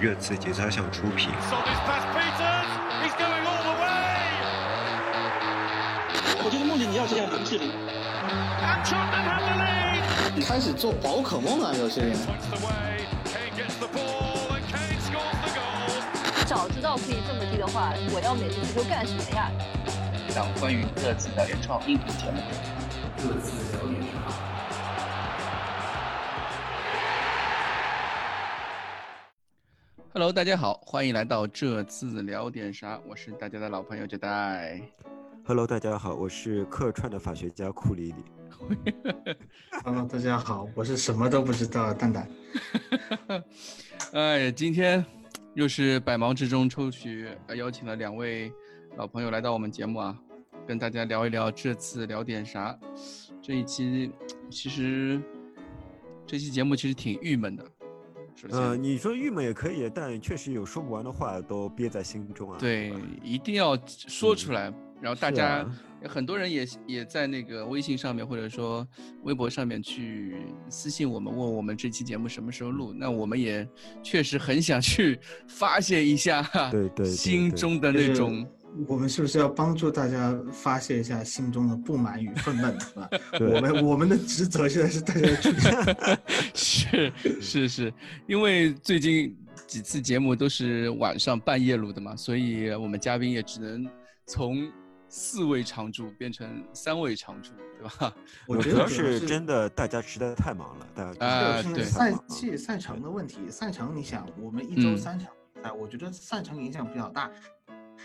热刺节操项出品。我觉得梦里你要这样零距离。开始做宝可梦啊，有些人。早知道可以这么低的话，我要美式足球干什么呀？一档关于各自的原创音频节目。热刺聊点？Hello，大家好，欢迎来到这次聊点啥，我是大家的老朋友杰代。Hello，大家好，我是客串的法学家库里里。Hello，大家好，我是什么都不知道的蛋蛋。哎呀，今天又是百忙之中抽取邀请了两位老朋友来到我们节目啊，跟大家聊一聊这次聊点啥。这一期其实这期节目其实挺郁闷的。呃，你说郁闷也可以，但确实有说不完的话都憋在心中啊。对，一定要说出来。然后大家很多人也也在那个微信上面或者说微博上面去私信我们，问我们这期节目什么时候录。那我们也确实很想去 发泄一下，对对，心中的那种。我们是不是要帮助大家发泄一下心中的不满与愤懑，是吧？我们我们的职责现在是大家去，是是是，因为最近几次节目都是晚上半夜录的嘛，所以我们嘉宾也只能从。四位常驻变成三位常驻，对吧？我觉得是真的，大家实在太忙了，大家啊，对赛季赛程的问题。赛程，你想，我们一周三场比赛，我觉得赛程影响比较大。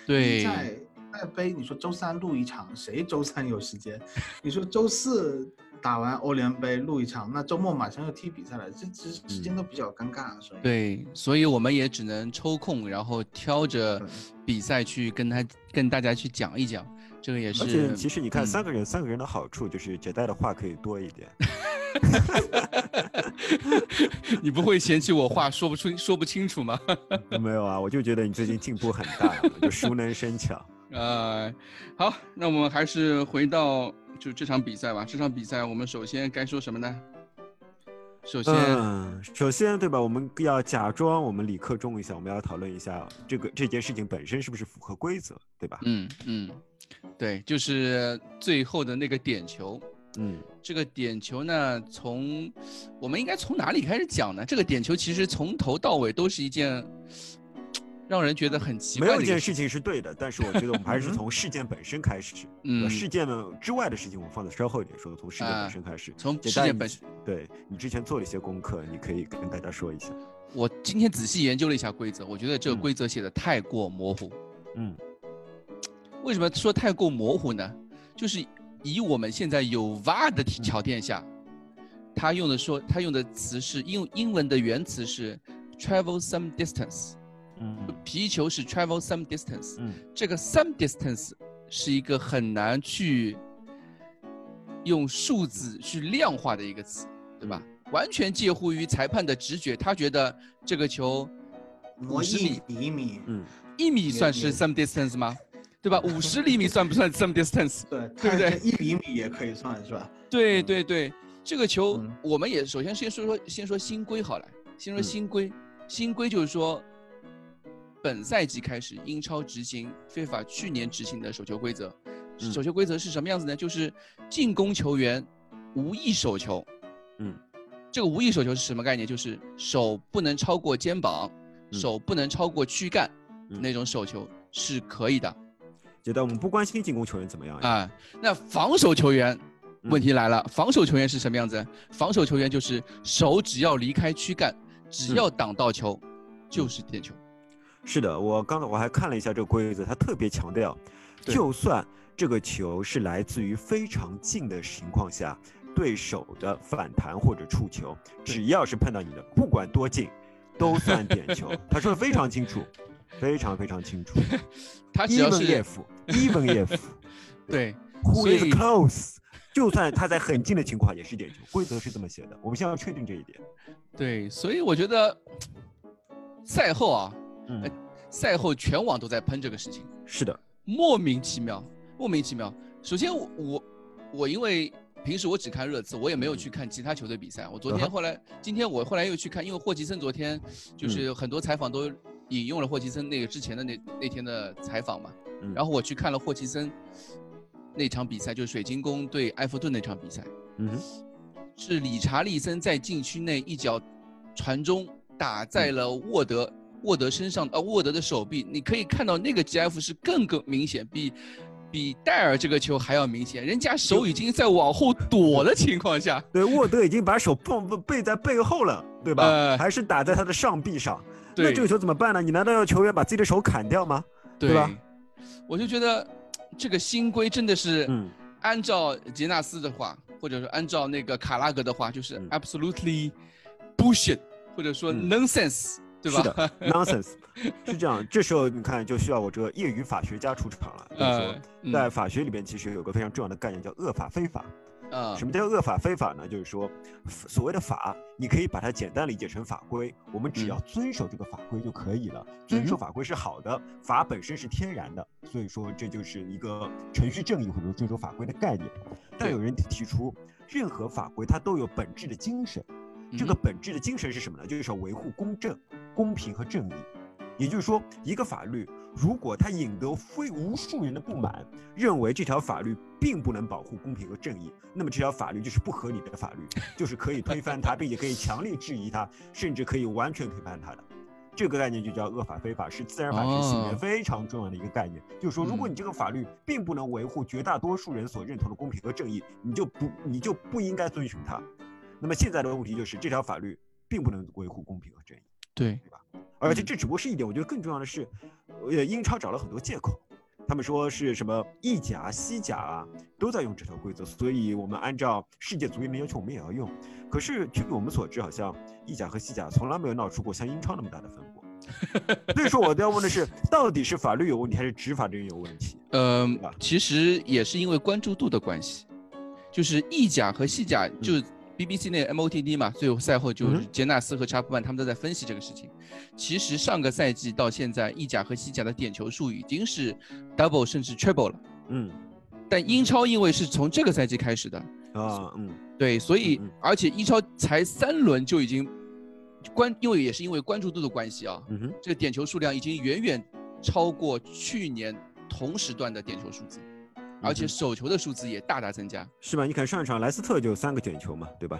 对，在在杯，你说周三录一场，谁周三有时间？你说周四打完欧联杯录一场，那周末马上要踢比赛了，这这时间都比较尴尬，所以对，所以我们也只能抽空，然后挑着比赛去跟他跟大家去讲一讲。这个也是，而且其实你看，三个人，三个人的好处就是姐带的话可以多一点。你不会嫌弃我话说不出、说不清楚吗？没有啊，我就觉得你最近进步很大，就熟能生巧。呃，好，那我们还是回到就这场比赛吧。这场比赛我们首先该说什么呢？首先，首先对吧？我们要假装我们理科中一下，我们要讨论一下这个这件事情本身是不是符合规则，对吧？嗯嗯，对，就是最后的那个点球。嗯，这个点球呢，从我们应该从哪里开始讲呢？这个点球其实从头到尾都是一件。让人觉得很奇怪。没有一件事情是对的，但是我觉得我们还是 从事件本身开始。嗯，事件呢之外的事情，我们放在稍后一点说。从事件本身开始，从事件本身。对你之前做了一些功课，你可以跟大家说一下。我今天仔细研究了一下规则，我觉得这个规则写的太过模糊。嗯。为什么说太过模糊呢？就是以我们现在有 VAR 的条件下，他用的说他用的词是英英文的原词是 travel some distance。嗯，皮球是 travel some distance，嗯，这个 some distance 是一个很难去用数字去量化的一个词，对吧？完全介乎于裁判的直觉，他觉得这个球五十米，一米，嗯，一米算是 some distance 吗？对吧？五十厘米算不算 some distance？对，对不对？一厘米也可以算是吧？对对对，这个球我们也首先先说说，先说新规好了，先说新规，新规就是说。本赛季开始，英超执行非法去年执行的手球规则。手球规则是什么样子呢？就是进攻球员无意手球。嗯，这个无意手球是什么概念？就是手不能超过肩膀，手不能超过躯干，那种手球是可以的。觉得我们不关心进攻球员怎么样啊？那防守球员，问题来了，防守球员是什么样子？防守球员就是手只要离开躯干，只要挡到球，就是点球。是的，我刚才我还看了一下这个规则，他特别强调，就算这个球是来自于非常近的情况下，对手的反弹或者触球，只要是碰到你的，不管多近，都算点球。他说的非常清楚，非常非常清楚。他只要是 if，even if，对，who is close，就算他在很近的情况也是点球。规则是这么写的，我们先要确定这一点。对，所以我觉得赛后啊。嗯，赛后全网都在喷这个事情，是的，莫名其妙，莫名其妙。首先我我因为平时我只看热刺，我也没有去看其他球队比赛。我昨天后来，今天我后来又去看，因为霍奇森昨天就是很多采访都引用了霍奇森那个之前的那那天的采访嘛。然后我去看了霍奇森那场比赛，就是水晶宫对埃弗顿那场比赛。嗯，是理查利森在禁区内一脚传中打在了沃德沃德身上，呃，沃德的手臂。你可以看到那个 GF 是更更明显，比。比戴尔这个球还要明显，人家手已经在往后躲的情况下，对，沃德已经把手背背在背后了，对吧？呃还是打在他的上臂上，那这个球怎么办呢？你难道要球员把自己的手砍掉吗？对吧？我就觉得这个新规真的是，按照杰纳斯的话，或者说按照那个卡拉格的话，就是 absolutely bullshit，或者说 nonsense 对吧。是的，nonsense，是这样。这时候你看，就需要我这个业余法学家出场了。就是说，在法学里边，其实有个非常重要的概念叫恶法非法。啊，什么叫恶法非法呢？就是说，所谓的法，你可以把它简单理解成法规，我们只要遵守这个法规就可以了。遵守法规是好的，法本身是天然的，所以说这就是一个程序正义或者遵守法规的概念。但有人提出，任何法规它都有本质的精神。这个本质的精神是什么呢？就是要维护公正、公平和正义。也就是说，一个法律如果它引得非无数人的不满，认为这条法律并不能保护公平和正义，那么这条法律就是不合理的法律，就是可以推翻它，并且可以强烈质疑它，甚至可以完全推翻它的。这个概念就叫恶法非法，是自然法学里面非常重要的一个概念。就是说，如果你这个法律并不能维护绝大多数人所认同的公平和正义，你就不你就不应该遵循它。那么现在的问题就是，这条法律并不能维护公平和正义，对？而且这只不过是一点，我觉得更重要的是，呃，英超找了很多借口，他们说是什么意甲、西甲啊都在用这条规则，所以我们按照世界足联的要求，我们也要用。可是据我们所知，好像意甲和西甲从来没有闹出过像英超那么大的风波。所以说，我都要问的是，到底是法律有问题，还是执法人员有问题？嗯，其实也是因为关注度的关系，就是意甲和西甲就。BBC 那 MOTD 嘛，最后赛后就是杰纳斯和查普曼他们都在分析这个事情。其实上个赛季到现在，意甲和西甲的点球数已经是 double 甚至 triple 了。嗯，但英超因为是从这个赛季开始的啊，嗯，对，所以而且英超才三轮就已经关，因为也是因为关注度的关系啊，嗯，这个点球数量已经远远超过去年同时段的点球数字。而且手球的数字也大大增加，是吧？你看上一场莱斯特就三个点球嘛，对吧？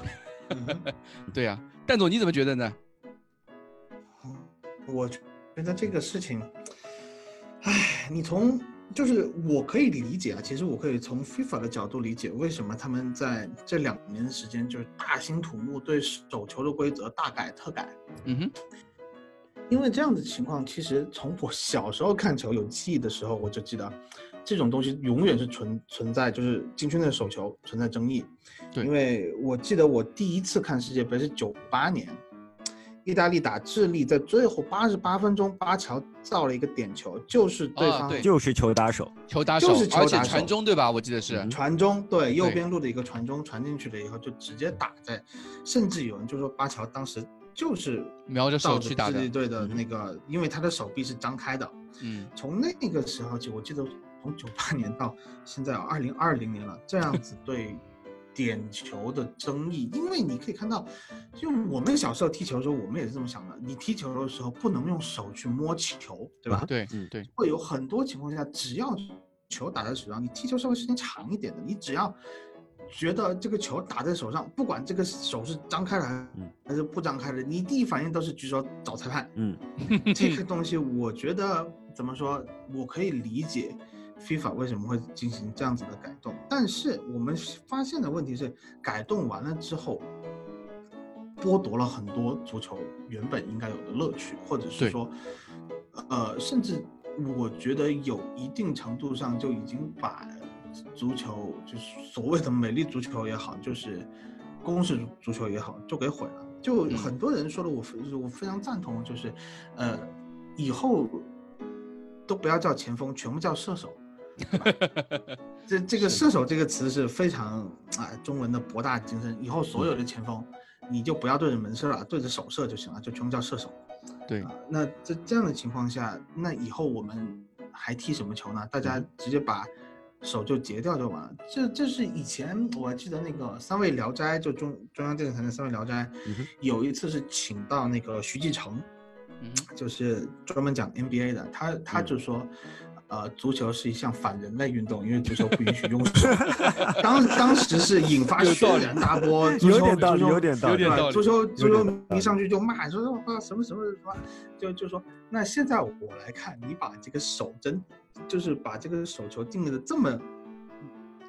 对呀，蛋总你怎么觉得呢？我觉得这个事情，唉，你从就是我可以理解啊，其实我可以从 FIFA 的角度理解，为什么他们在这两年时间就是大兴土木，对手球的规则大改特改。嗯哼，因为这样的情况，其实从我小时候看球有记忆的时候，我就记得。这种东西永远是存存在，就是禁区内的手球存在争议。对，因为我记得我第一次看世界杯是九八年，意大利打智利，在最后八十八分钟，巴乔造了一个点球，就是对方就是球打手，球打手，就是球打手传中对吧？我记得是传中，对右边路的一个传中传进去了以后就直接打在，甚至有人就说巴乔当时就是瞄着手去打智利队的那个，因为他的手臂是张开的。嗯，从那个时候起，我记得。从九八年到现在二零二零年了，这样子对点球的争议，因为你可以看到，就我们小时候踢球的时候，我们也是这么想的。你踢球的时候不能用手去摸球，对吧？对，嗯，对。会有很多情况下，只要球打在手上，你踢球稍微时间长一点的，你只要觉得这个球打在手上，不管这个手是张开的还是不张开的，你第一反应都是举手找裁判。嗯，这个东西我觉得怎么说，我可以理解。FIFA 为什么会进行这样子的改动？但是我们发现的问题是，改动完了之后，剥夺了很多足球原本应该有的乐趣，或者是说，呃，甚至我觉得有一定程度上就已经把足球，就是所谓的美丽足球也好，就是公式足球也好，就给毁了。就很多人说的，我我非常赞同，就是，呃，以后都不要叫前锋，全部叫射手。这这个射手这个词是非常啊中文的博大精深。以后所有的前锋，你就不要对着门射了，对着手射就行了，就全部叫射手。对，那在这样的情况下，那以后我们还踢什么球呢？大家直接把手就截掉就完了。这这是以前我还记得那个三位聊斋，就中中央电视台的三位聊斋，有一次是请到那个徐继成，嗯，就是专门讲 NBA 的，他他就说。呃，足球是一项反人类运动，因为足球不允许用手。当 当时是引发轩然大波，有点道理，有点道理。足球足球迷上去就骂，说说什么什么什么，就就说那现在我来看，你把这个手真，就是把这个手球定的这么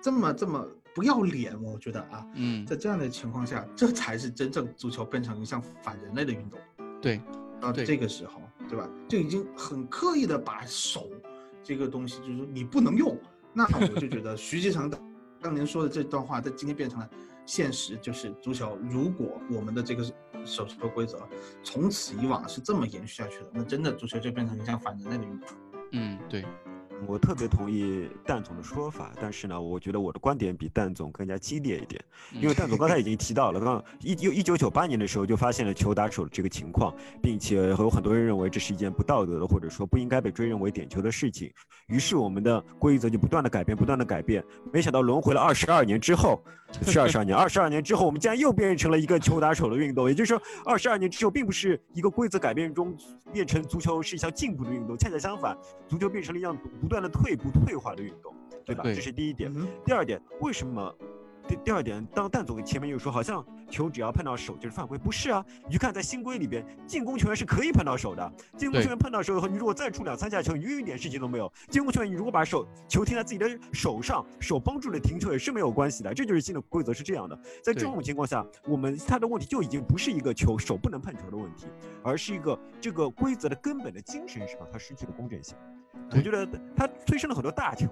这么这么不要脸，我觉得啊，嗯，在这样的情况下，这才是真正足球变成一项反人类的运动。对，到这个时候，对吧？就已经很刻意的把手。这个东西就是你不能用，那我就觉得徐继成当年说的这段话，在今天变成了现实。就是足球，如果我们的这个手球规则从此以往是这么延续下去的，那真的足球就变成一项反人类的运动。嗯，对。我特别同意蛋总的说法，但是呢，我觉得我的观点比蛋总更加激烈一点，因为蛋总刚才已经 提到了，刚一九一九九八年的时候就发现了球打手的这个情况，并且有很多人认为这是一件不道德的，或者说不应该被追认为点球的事情，于是我们的规则就不断的改变，不断的改变，没想到轮回了二十二年之后，是二十二年，二十二年之后，我们竟然又变成了一个球打手的运动，也就是说，二十二年之后，并不是一个规则改变中变成足球是一项进步的运动，恰恰相反，足球变成了一样不断的退步。退化的运动，对吧？这是第一点。第二点，为什么？第第二点，当蛋总前面又说，好像球只要碰到手就是犯规，不是啊？你看在新规里边，进攻球员是可以碰到手的。进攻球员碰到手以后，你如果再出两三下球，你又一点事情都没有。进攻球员，你如果把手球停在自己的手上，手帮助了停球也是没有关系的。这就是新的规则是这样的。在这种情况下，我们他的问题就已经不是一个球手不能碰球的问题，而是一个这个规则的根本的精神上，它失去了公正性。我觉得他催生了很多大球，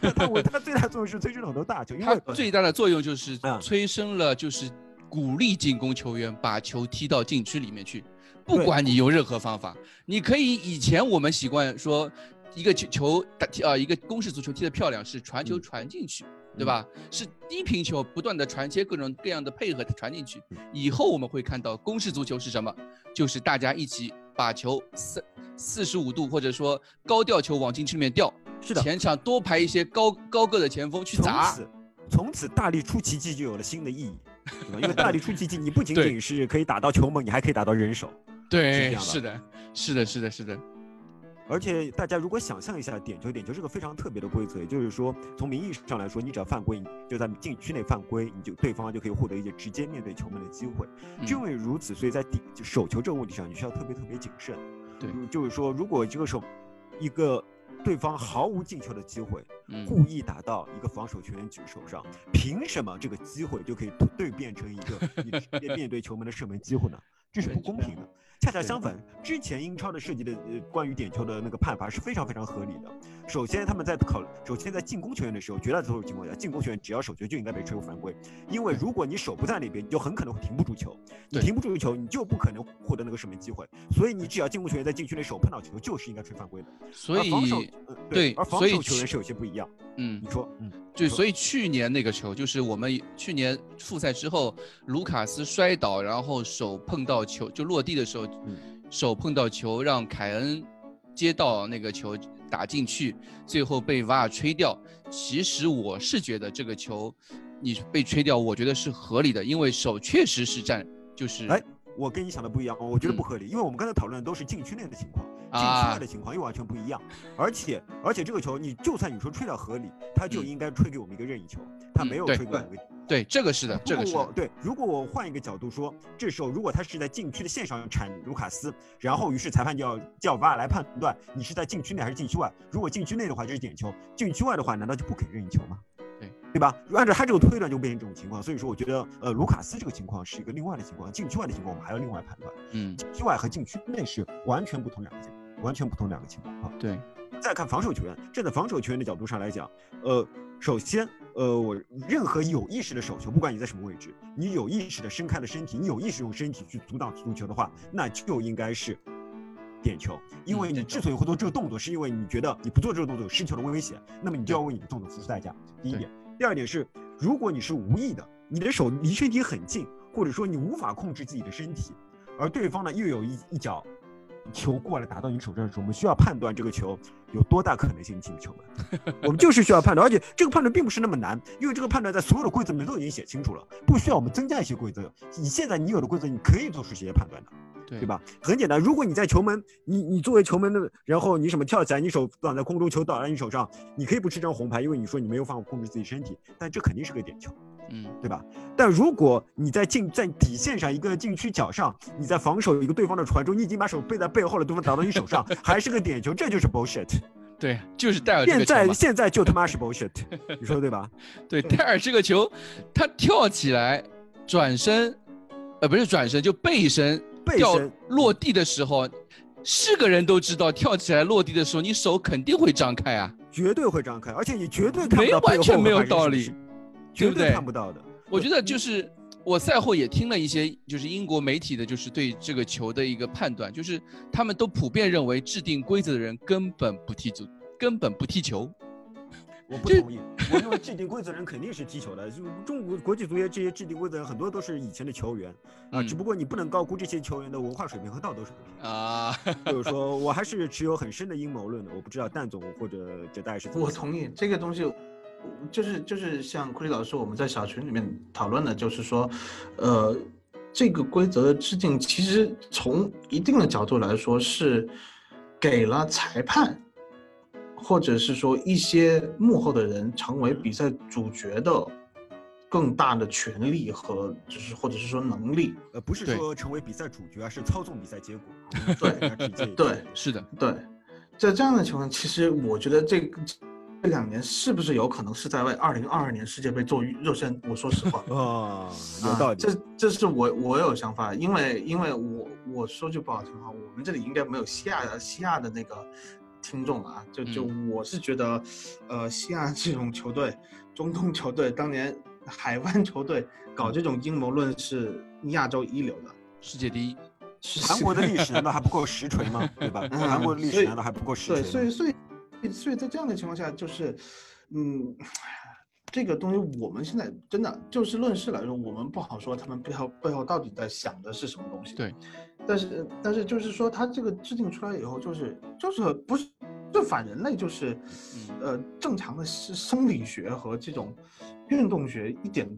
他我他最大作用是催生了很多大球，因为最大的作用就是催生了，就是鼓励进攻球员把球踢到禁区里面去，不管你用任何方法，你可以以前我们习惯说，一个球球打啊一个攻势足球踢得漂亮是传球传进去，对吧？是低平球不断的传切各种各样的配合传进去，以后我们会看到攻势足球是什么？就是大家一起。把球四四十五度或者说高吊球往禁区里面吊，是的，前场多排一些高高个的前锋去砸。从此，从此大力出奇迹就有了新的意义，对吧？因为大力出奇迹，你不仅仅是可以打到球门，你还可以打到人手。对，是的，是的，是的，是的。而且大家如果想象一下，点球点球是个非常特别的规则，也就是说，从名义上来说，你只要犯规，就在禁区内犯规，你就对方就可以获得一些直接面对球门的机会。正因为如此，所以在底就手球这个问题上，你需要特别特别谨慎。对，就是说，如果这个手一个对方毫无进球的机会，故意打到一个防守球员举手上，凭什么这个机会就可以对变成一个你直接面对球门的射门机会呢？这是不公平的。恰恰相反，之前英超的设计的呃关于点球的那个判罚是非常非常合理的。首先，他们在考，首先在进攻球员的时候，绝大多数情况下，进攻球员只要手球就应该被吹犯规，因为如果你手不在那边，你就很可能会停不住球，你停不住球，你就不可能获得那个射门机会。所以你只要进攻球员在禁区内手碰到球，就是应该吹犯规的。所以防守对，而防守球员是有些不一样。嗯，你说，嗯，就所以去年那个球，就是我们去年复赛之后，卢卡斯摔倒，然后手碰到球就落地的时候。手碰到球，让凯恩接到那个球打进去，最后被瓦尔吹掉。其实我是觉得这个球，你被吹掉，我觉得是合理的，因为手确实是占，就是。哎，我跟你想的不一样，我觉得不合理，因为我们刚才讨论的都是禁区内的情况，禁区外的情况又完全不一样。而且，而且这个球，你就算你说吹掉合理，他就应该吹给我们一个任意球，他没有吹给我们一个。对，这个是的，这个是。对，如果我换一个角度说，这时候如果他是在禁区的线上铲卢卡斯，然后于是裁判就要叫 VAR 来判断你是在禁区内还是禁区外。如果禁区内的话就是点球，禁区外的话难道就不给任意球吗？对，对吧？按照他这个推断就变成这种情况。所以说，我觉得呃，卢卡斯这个情况是一个另外的情况，禁区外的情况我们还要另外判断。嗯，禁区外和禁区内是完全不同两个情况，完全不同两个情况啊。对。再看防守球员，站在防守球员的角度上来讲，呃，首先。呃，我任何有意识的手球，不管你在什么位置，你有意识的伸开了身体，你有意识用身体去阻挡足球的话，那就应该是点球。因为你之所以会做这个动作，是因为你觉得你不做这个动作有失球的危险，那么你就要为你的动作付出代价。第一点，第二点是，如果你是无意的，你的手离身体很近，或者说你无法控制自己的身体，而对方呢又有一一脚球过来打到你手上的时候，我们需要判断这个球有多大可能性进球门。我们就是需要判断，而且这个判断并不是那么难，因为这个判断在所有的规则里面都已经写清楚了，不需要我们增加一些规则。你现在你有的规则，你可以做出这些判断的。对吧？很简单，如果你在球门，你你作为球门的，然后你什么跳起来，你手挡在空中，球倒在你手上，你可以不吃张红牌，因为你说你没有办法控制自己身体，但这肯定是个点球，嗯，对吧？但如果你在禁在底线上一个禁区角上，你在防守一个对方的传中，你已经把手背在背后了，对方打到你手上，还是个点球，这就是 bullshit。对，就是戴尔。现在现在就他妈是 bullshit，你说对吧？对，戴尔这个球，他跳起来转身，呃，不是转身，就背身。背身落地的时候，是个人都知道，跳起来落地的时候，你手肯定会张开啊，绝对会张开，而且你绝对看不到完全没有道理，绝对看不到的。我觉得就是我赛后也听了一些，就是英国媒体的，就是对这个球的一个判断，就是他们都普遍认为制定规则的人根本不踢足，根本不踢球。我不同意，我认为制定规则人肯定是踢球的。就中国国际足协这些制定规则人很多都是以前的球员啊，只不过你不能高估这些球员的文化水平和道德水平啊。就是说我还是持有很深的阴谋论的。我不知道蛋总或者这大概是怎么。我同意这个东西，就是就是像库里老师我们在小群里面讨论的，就是说，呃，这个规则的制定其实从一定的角度来说是给了裁判。或者是说一些幕后的人成为比赛主角的更大的权利和就是或者是说能力，呃，不是说成为比赛主角，而是操纵比赛结果。对对，是的，对，在这样的情况，其实我觉得这这两年是不是有可能是在为二零二二年世界杯做热身？我说实话 啊，有道理。这这是我我有想法，因为因为我我说句不好听话，我们这里应该没有西亚的西亚的那个。听众啊，就就我是觉得，呃，西亚这种球队，中东球队，当年海湾球队搞这种阴谋论是亚洲一流的，世界第一。韩国的历史难道还不够实锤吗？对吧？韩国的历史难道还不够实锤？对，所以所以所以在这样的情况下，就是，嗯。这个东西我们现在真的就事论事来说，我们不好说他们背后背后到底在想的是什么东西。对，但是但是就是说，他这个制定出来以后，就是就是不是就反人类，就是呃正常的生理学和这种运动学一点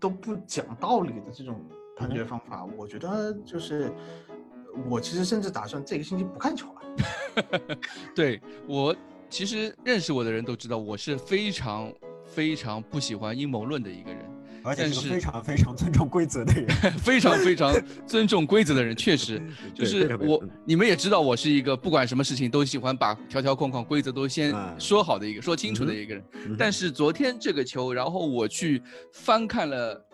都不讲道理的这种判决方法，我觉得就是我其实甚至打算这个星期不看球了。对我其实认识我的人都知道，我是非常。非常不喜欢阴谋论的一个人，而且是非常非常尊重规则的人，非常非常尊重规则的人，确实 就是我。你们也知道，我是一个不管什么事情都喜欢把条条框框、规则都先说好的一个、说清楚的一个人。但是昨天这个球，然后我去翻看了，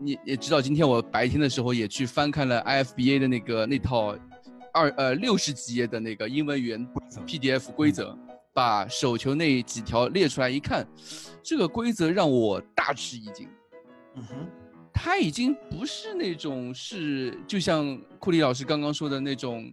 你也知道，今天我白天的时候也去翻看了 IFBA 的那个那套二呃六十几页的那个英文语言 PDF 规则。把手球那几条列出来一看，这个规则让我大吃一惊。嗯哼，他已经不是那种是，就像库里老师刚刚说的那种，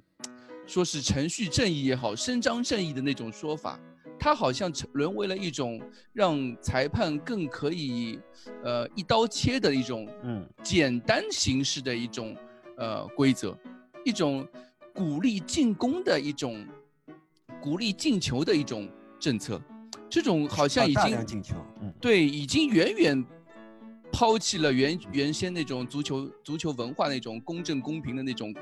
说是程序正义也好，伸张正义的那种说法，他好像成沦为了一种让裁判更可以，呃，一刀切的一种，嗯，简单形式的一种，呃，规则，一种鼓励进攻的一种。鼓励进球的一种政策，这种好像已经进球，对，已经远远抛弃了原原先那种足球足球文化那种公正公平的那种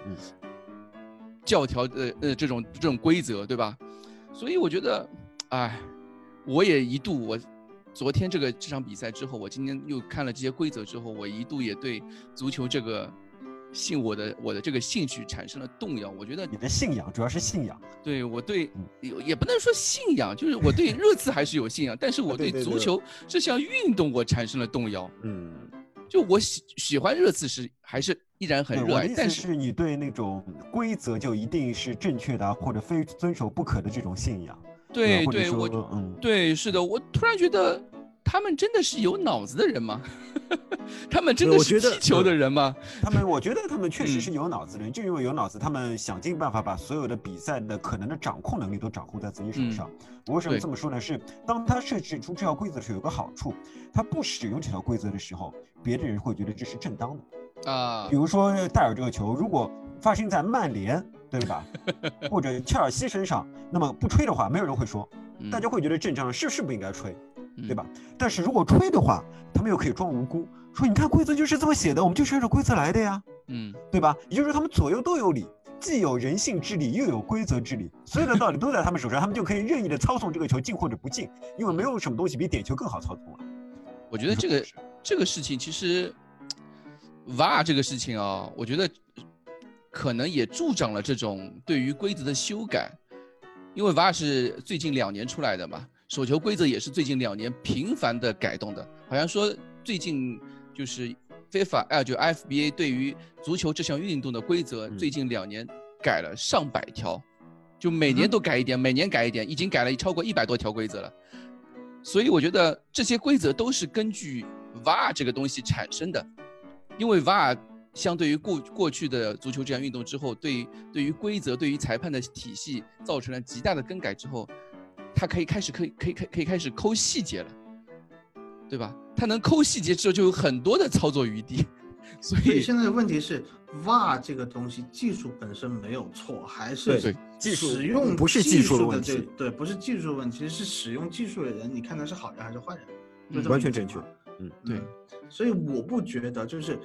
教条的呃这种这种规则，对吧？所以我觉得，哎，我也一度我昨天这个这场比赛之后，我今天又看了这些规则之后，我一度也对足球这个。信我的我的这个兴趣产生了动摇，我觉得你的信仰主要是信仰，对我对也也不能说信仰，就是我对热刺还是有信仰，但是我对足球这项运动我产生了动摇。嗯，就我喜喜欢热刺是还是依然很热爱，但是你对那种规则就一定是正确的或者非遵守不可的这种信仰，对对，我嗯对是的，我突然觉得。他们真的是有脑子的人吗？他们真的是踢球的人吗？他们，我觉得他们确实是有脑子的人，就因为有脑子，他们想尽办法把所有的比赛的可能的掌控能力都掌控在自己手上。我为什么这么说呢？是当他设置出这条规则的时候，有个好处，他不使用这条规则的时候，别的人会觉得这是正当的啊。比如说戴尔这个球，如果发生在曼联对吧？或者切尔西身上，那么不吹的话，没有人会说，大家会觉得正常，是是不应该吹，对吧？但是如果吹的话，他们又可以装无辜，说你看规则就是这么写的，我们就是按照规则来的呀，嗯，对吧？也就是说他们左右都有理，既有人性之理，又有规则之理，所有的道理都在他们手上，他们就可以任意的操纵这个球进或者不进，因为没有什么东西比点球更好操纵了。我觉得这个这个事情其实，VAR 这个事情啊，我觉得。可能也助长了这种对于规则的修改，因为 VAR 是最近两年出来的嘛，手球规则也是最近两年频繁的改动的。好像说最近就是非法哎，就 FBA 对于足球这项运动的规则，最近两年改了上百条，就每年都改一点，每年改一点，已经改了超过一百多条规则了。所以我觉得这些规则都是根据 VAR 这个东西产生的，因为 VAR。相对于过过去的足球这项运动之后，对对于规则、对于裁判的体系造成了极大的更改之后，他可以开始可以可以可可以开始抠细节了，对吧？他能抠细节之后，就有很多的操作余地。所以现在的问题是，VAR 这个东西技术本身没有错，还是技术使用不是技术的问题，对，不是技术问题，是使用技术的人，你看他是好人还是坏人？完全正确。嗯，对。所以我不觉得就是。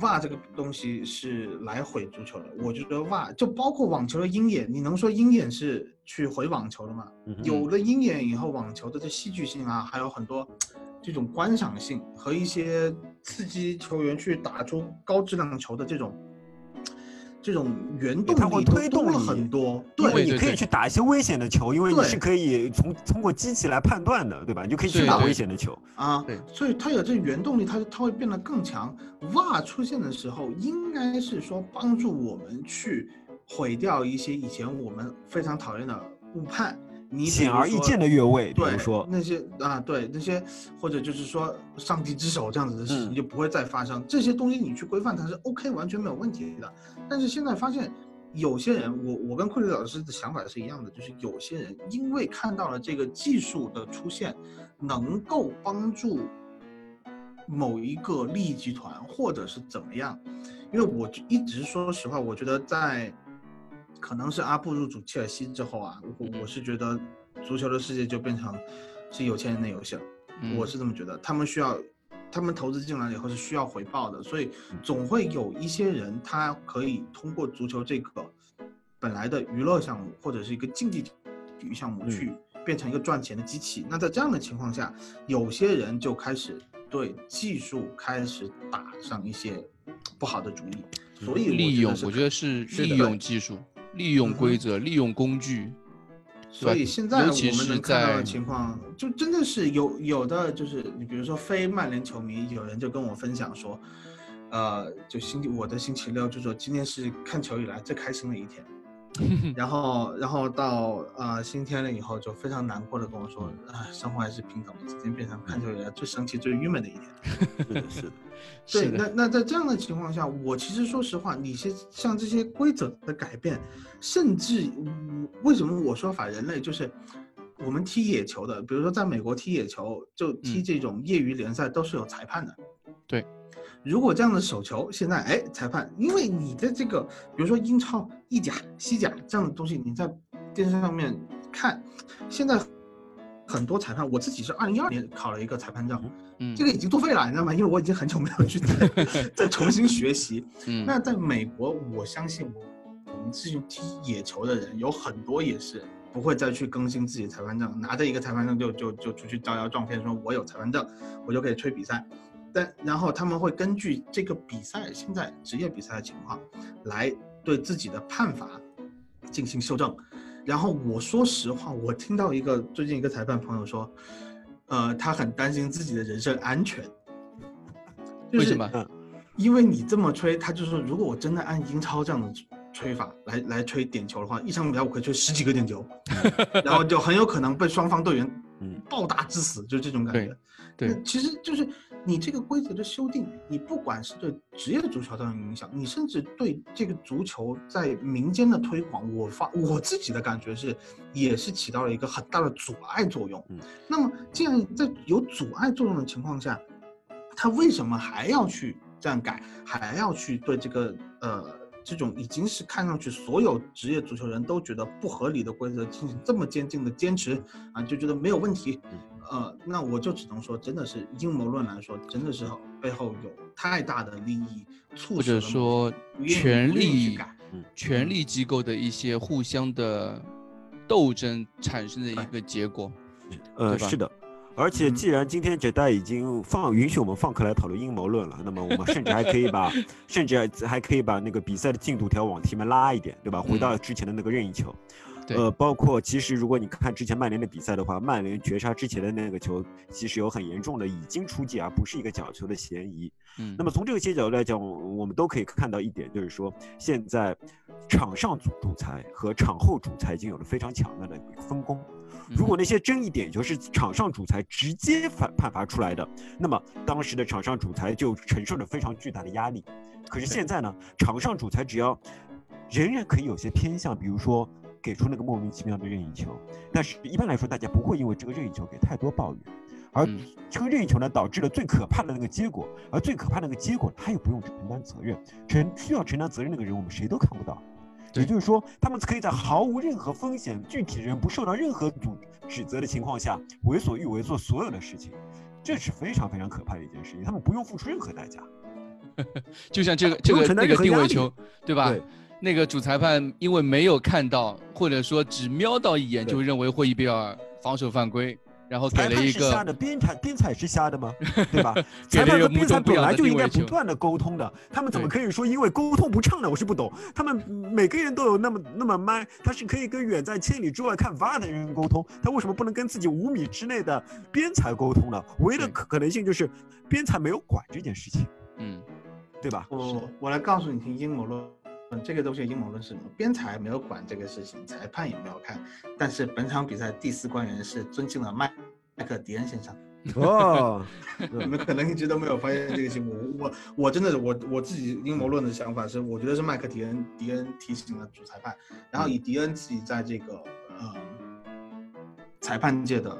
袜这个东西是来毁足球的，我觉得袜就包括网球的鹰眼，你能说鹰眼是去回网球了嘛？有了鹰眼以后，网球的这戏剧性啊，还有很多这种观赏性和一些刺激球员去打出高质量球的这种。这种原动力推动了很多，对，你可以去打一些危险的球，因为你是可以从通过机器来判断的，对吧？你就可以去打危险的球啊。对，所以它有这原动力，它它会变得更强。哇出现的时候，应该是说帮助我们去毁掉一些以前我们非常讨厌的误判。你显而易见的越位，比如说那些啊，对那些，或者就是说上帝之手这样子的事情就不会再发生。这些东西你去规范它是 OK，完全没有问题的。但是现在发现有些人，我我跟库里老师的想法是一样的，就是有些人因为看到了这个技术的出现，能够帮助某一个利益集团或者是怎么样。因为我一直说实话，我觉得在。可能是阿布入主切尔西之后啊，我我是觉得足球的世界就变成是有钱人的游戏了，我是这么觉得。他们需要，他们投资进来以后是需要回报的，所以总会有一些人他可以通过足球这个本来的娱乐项目或者是一个竞技体育项目去变成一个赚钱的机器。那在这样的情况下，有些人就开始对技术开始打上一些不好的主意，所以利用我觉得是利用技术。利用规则，利用工具，所以现在我们能看到的情况，就真的是有有的就是你比如说非曼联球迷，有人就跟我分享说，呃，就星期我的星期六就说今天是看球以来最开心的一天。然后，然后到呃星期天了以后，就非常难过的跟我说，啊，生活还是平等的，今天变成看球以来最生气、最郁闷的一天。是的，是的。对，那那在这样的情况下，我其实说实话，你些像这些规则的改变，甚至为什么我说法人类就是我们踢野球的，比如说在美国踢野球，就踢这种业余联赛都是有裁判的。对。如果这样的手球现在哎，裁判，因为你的这个，比如说英超、意甲、西甲这样的东西，你在电视上面看，现在很多裁判，我自己是二零一二年考了一个裁判证，嗯，这个已经作废了，你知道吗？因为我已经很久没有去 再再重新学习。嗯，那在美国，我相信我我们继续踢野球的人有很多也是不会再去更新自己的裁判证，拿着一个裁判证就就就出去招摇撞骗，说我有裁判证，我就可以吹比赛。但然后他们会根据这个比赛现在职业比赛的情况，来对自己的判罚进行修正。然后我说实话，我听到一个最近一个裁判朋友说，呃，他很担心自己的人身安全。为什么？因为你这么吹，他就说，如果我真的按英超这样的吹法来来吹点球的话，一场比赛我可以吹十几个点球，然后就很有可能被双方队员暴打致死，就这种感觉。对，其实就是。你这个规则的修订，你不管是对职业足球造成影响，你甚至对这个足球在民间的推广，我发我自己的感觉是，也是起到了一个很大的阻碍作用。嗯，那么既然在有阻碍作用的情况下，他为什么还要去这样改，还要去对这个呃这种已经是看上去所有职业足球人都觉得不合理的规则进行这么坚定的坚持啊，就觉得没有问题。呃，那我就只能说，真的是阴谋论来说，真的是背后有太大的利益促使，或者说权力、权力机构的一些互相的斗争产生的一个结果。呃，是的。而且，既然今天这代已经放允许我们放课来讨论阴谋论了，那么我们甚至还可以把，甚至还可以把那个比赛的进度条往前面拉一点，对吧？回到之前的那个任意球。呃，包括其实如果你看之前曼联的比赛的话，曼联绝杀之前的那个球，其实有很严重的已经出界而不是一个角球的嫌疑。嗯，那么从这个些角度来讲，我们都可以看到一点，就是说现在场上主主裁和场后主裁已经有了非常强大的分工。如果那些争议点球是场上主裁直接判判罚出来的，那么当时的场上主裁就承受着非常巨大的压力。可是现在呢，场上主裁只要仍然可以有些偏向，比如说。给出那个莫名其妙的任意球，但是一般来说，大家不会因为这个任意球给太多抱怨，而这个任意球呢，导致了最可怕的那个结果，而最可怕的那个结果，他又不用承担责任，承需要承担责任那个人，我们谁都看不到，也就是说，他们可以在毫无任何风险，具体人不受到任何阻指责的情况下，为所欲为做所有的事情，这是非常非常可怕的一件事情，他们不用付出任何代价，就像这个这个那个定位球，对吧？那个主裁判因为没有看到，或者说只瞄到一眼，就认为霍伊比尔防守犯规，然后给了一个。瞎的，边裁边裁是瞎的吗？对吧？裁判和边裁本来就应该不断的沟通的，他们怎么可以说因为沟通不畅呢？我是不懂。他们每个人都有那么那么慢，他是可以跟远在千里之外看 VAR 的人沟通，他为什么不能跟自己五米之内的边裁沟通呢？唯一的可可能性就是边裁没有管这件事情，嗯，对吧？我我来告诉你听阴谋论。嗯，这个东西阴谋论是什么？边裁没有管这个事情，裁判也没有看，但是本场比赛第四官员是尊敬了麦麦克迪恩先生。哦，你们可能一直都没有发现这个新闻。我我真的是我我自己阴谋论的想法是，我觉得是麦克迪恩迪恩提醒了主裁判，然后以迪恩自己在这个呃裁判界的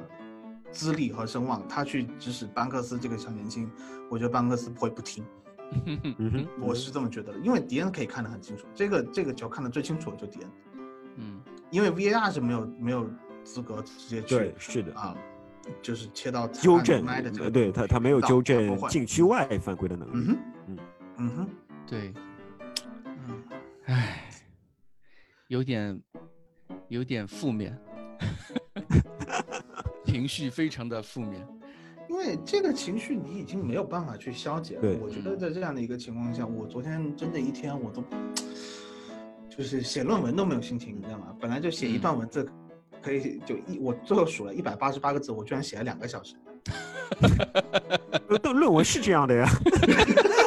资历和声望，他去指使班克斯这个小年轻，我觉得班克斯不会不听。嗯哼，我是这么觉得的，因为迪恩可以看得很清楚，这个这个球看得最清楚的就迪恩，嗯，因为 VAR 是没有没有资格直接去，对，是的啊，就是切到纠正，呃，对他他没有纠正禁区外犯规的能力，嗯哼，嗯。嗯哼，对，嗯，唉，有点有点负面，情绪非常的负面。因为这个情绪你已经没有办法去消解了。我觉得在这样的一个情况下，我昨天真的一天我都就是写论文都没有心情，你知道吗？本来就写一段文字可以就一，我最后数了一百八十八个字，我居然写了两个小时。论论文是这样的呀。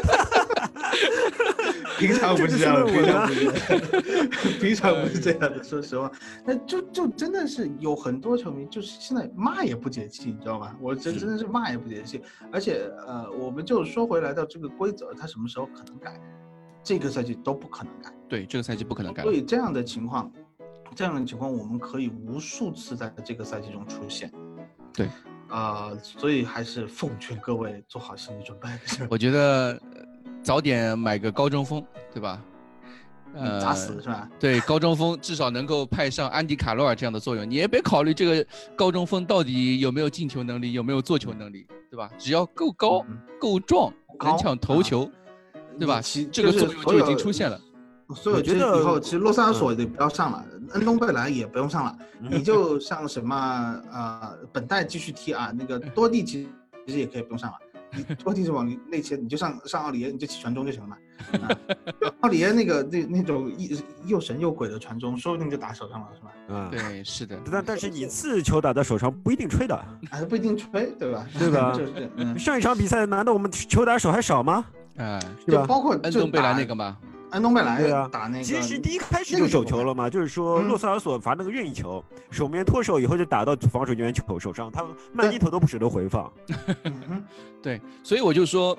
平常不是这样，平常不是，平常不是这样的。说实话，那就就真的是有很多球迷，就是现在骂也不解气，你知道吗？我真真的是骂也不解气。而且呃，我们就说回来到这个规则，它什么时候可能改？这个赛季都不可能改。对，这个赛季不可能改。所以这样的情况，这样的情况，我们可以无数次在这个赛季中出现。对，啊，所以还是奉劝各位做好心理准备。我觉得。早点买个高中锋，对吧？呃，砸死是吧？对，高中锋至少能够派上安迪卡洛尔这样的作用。你也别考虑这个高中锋到底有没有进球能力，有没有做球能力，对吧？只要够高、够壮、能抢头球，对吧？其这个作用就已经出现了。所以我觉得以后其实洛萨索也不要上了，恩东贝莱也不用上了，你就像什么呃，本代继续踢啊，那个多蒂其其实也可以不用上了。你问题是往内切，你就上上奥里耶，你就起传中就行了嘛。奥里耶那个那那种又又神又鬼的传中，说不定就打手上了，是吧？嗯，对，是的。但但是你次球打在手上不一定吹的，还不一定吹，对吧？对吧？就是上一场比赛，难道我们球打手还少吗？哎，就包括恩东贝莱那个吗？安东贝莱对啊，打那个，其实第一开始就手球了嘛，就是说洛塞尔索罚那个任意球，守门员脱手以后就打到防守球员球手上，他慢低头都不舍得回放。对，所以我就说，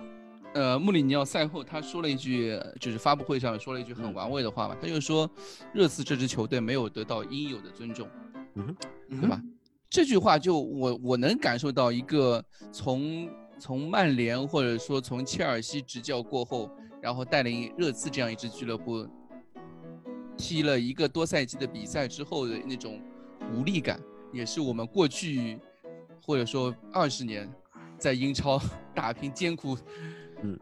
呃，穆里尼奥赛后他说了一句，就是发布会上说了一句很玩味的话嘛，他就说热刺这支球队没有得到应有的尊重，嗯，对吧？这句话就我我能感受到一个从从曼联或者说从切尔西执教过后。然后带领热刺这样一支俱乐部踢了一个多赛季的比赛之后的那种无力感，也是我们过去或者说二十年在英超 打拼艰苦，嗯，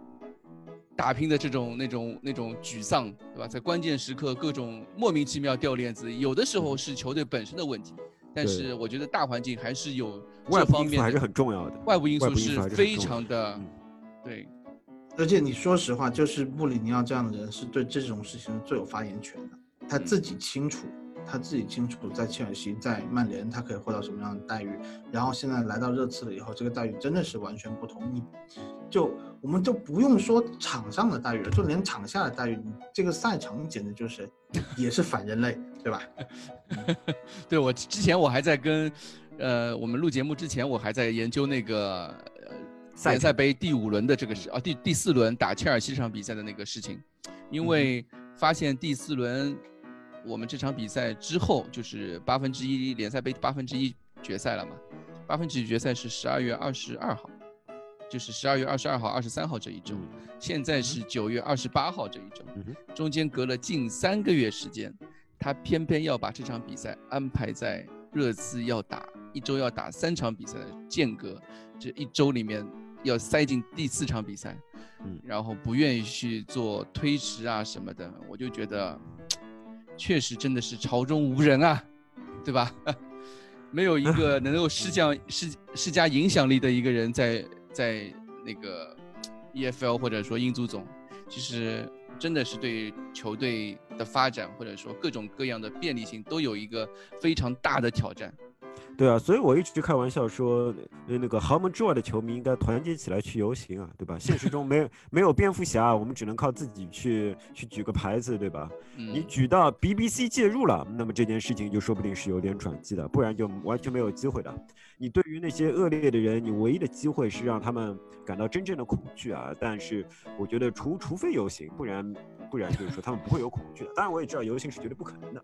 打拼的这种那种那种沮丧，对吧？在关键时刻各种莫名其妙掉链子，有的时候是球队本身的问题，但是我觉得大环境还是有这方面还是很重要的，外部因素是非常的，对。而且你说实话，就是穆里尼奥这样的人是对这种事情最有发言权的，他自己清楚，他自己清楚在切尔西、在曼联他可以获到什么样的待遇，然后现在来到热刺了以后，这个待遇真的是完全不同。你就我们就不用说场上的待遇了，就连场下的待遇，你这个赛场简直就是 也是反人类，对吧？对我之前我还在跟，呃，我们录节目之前我还在研究那个。联赛杯第五轮的这个事啊，第第四轮打切尔西这场比赛的那个事情，因为发现第四轮我们这场比赛之后就是八分之一联赛杯八分之一决赛了嘛，八分之一决赛是十二月二十二号，就是十二月二十二号、二十三号这一周，现在是九月二十八号这一周，中间隔了近三个月时间，他偏偏要把这场比赛安排在热刺要打一周要打三场比赛的间隔这一周里面。要塞进第四场比赛，嗯，然后不愿意去做推迟啊什么的，我就觉得，确实真的是朝中无人啊，对吧？没有一个能够施加施施加影响力的一个人在在那个 EFL 或者说英足总，其实真的是对球队的发展或者说各种各样的便利性都有一个非常大的挑战。对啊，所以我一直开玩笑说，那个豪门之外的球迷应该团结起来去游行啊，对吧？现实中没有没有蝙蝠侠，我们只能靠自己去去举个牌子，对吧？你举到 BBC 介入了，那么这件事情就说不定是有点转机的，不然就完全没有机会的。你对于那些恶劣的人，你唯一的机会是让他们感到真正的恐惧啊！但是我觉得，除除非游行，不然不然就是说他们不会有恐惧的。当然，我也知道游行是绝对不可能的。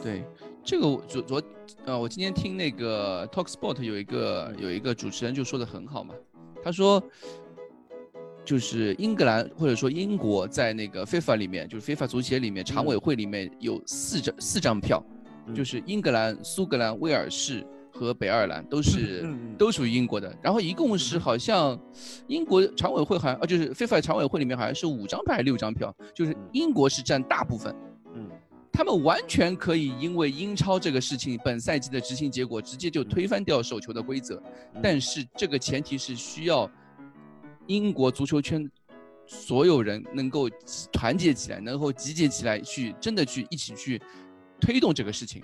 对，这个昨昨呃，我今天听那个 Talk Sport 有一个有一个主持人就说的很好嘛，他说，就是英格兰或者说英国在那个 FIFA 里面，就是 FIFA 足协里面常委会里面有四张四张票，就是英格兰、苏格兰、威尔士。和北爱尔兰都是都属于英国的，然后一共是好像英国常委会好像呃就是非法常委会里面好像是五张票还是六张票，就是英国是占大部分，嗯，他们完全可以因为英超这个事情本赛季的执行结果直接就推翻掉手球的规则，但是这个前提是需要英国足球圈所有人能够团结起来，能够集结起来去真的去一起去推动这个事情。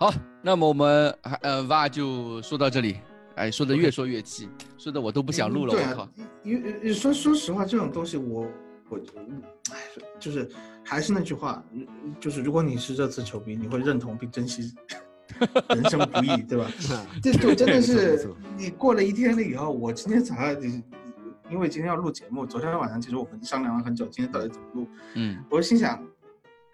好，那么我们还呃哇就说到这里，哎，说的越说越气，说的我都不想录了。我靠，因为说说实话，这种东西我我哎，就是还是那句话，就是如果你是这次球迷，你会认同并珍惜 人生不易，对吧？这就真的是你过了一天了以后，我今天早上因为今天要录节目，昨天晚上其实我们商量了很久，今天到底怎么录？嗯，我心想。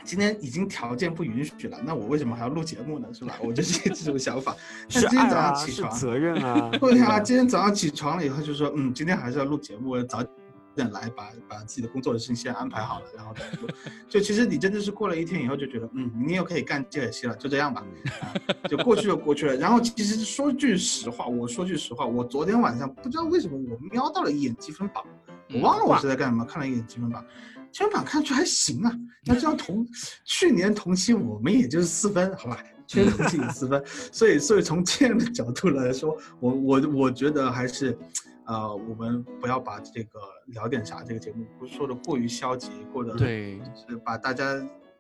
今天已经条件不允许了，那我为什么还要录节目呢？是吧？我就是 这种想法。是今天早上起床，责任啊。对啊，今天早上起床了以后就说，嗯，今天还是要录节目，早点来，把把自己的工作的事情先安排好了，然后再录。就其实你真的是过了一天以后就觉得，嗯，明天又可以干切尔西了，就这样吧，就过去就过去了。然后其实说句实话，我说句实话，我昨天晚上不知道为什么我瞄到了一眼积分榜，我忘了我是在干什么，看了一眼积分榜。全榜看上去还行啊，那这样同去年同期我们也就是四分，好吧，去年同期也四分，所以所以从这样的角度来说，我我我觉得还是，呃，我们不要把这个聊点啥这个节目不说的过于消极，或者对，是把大家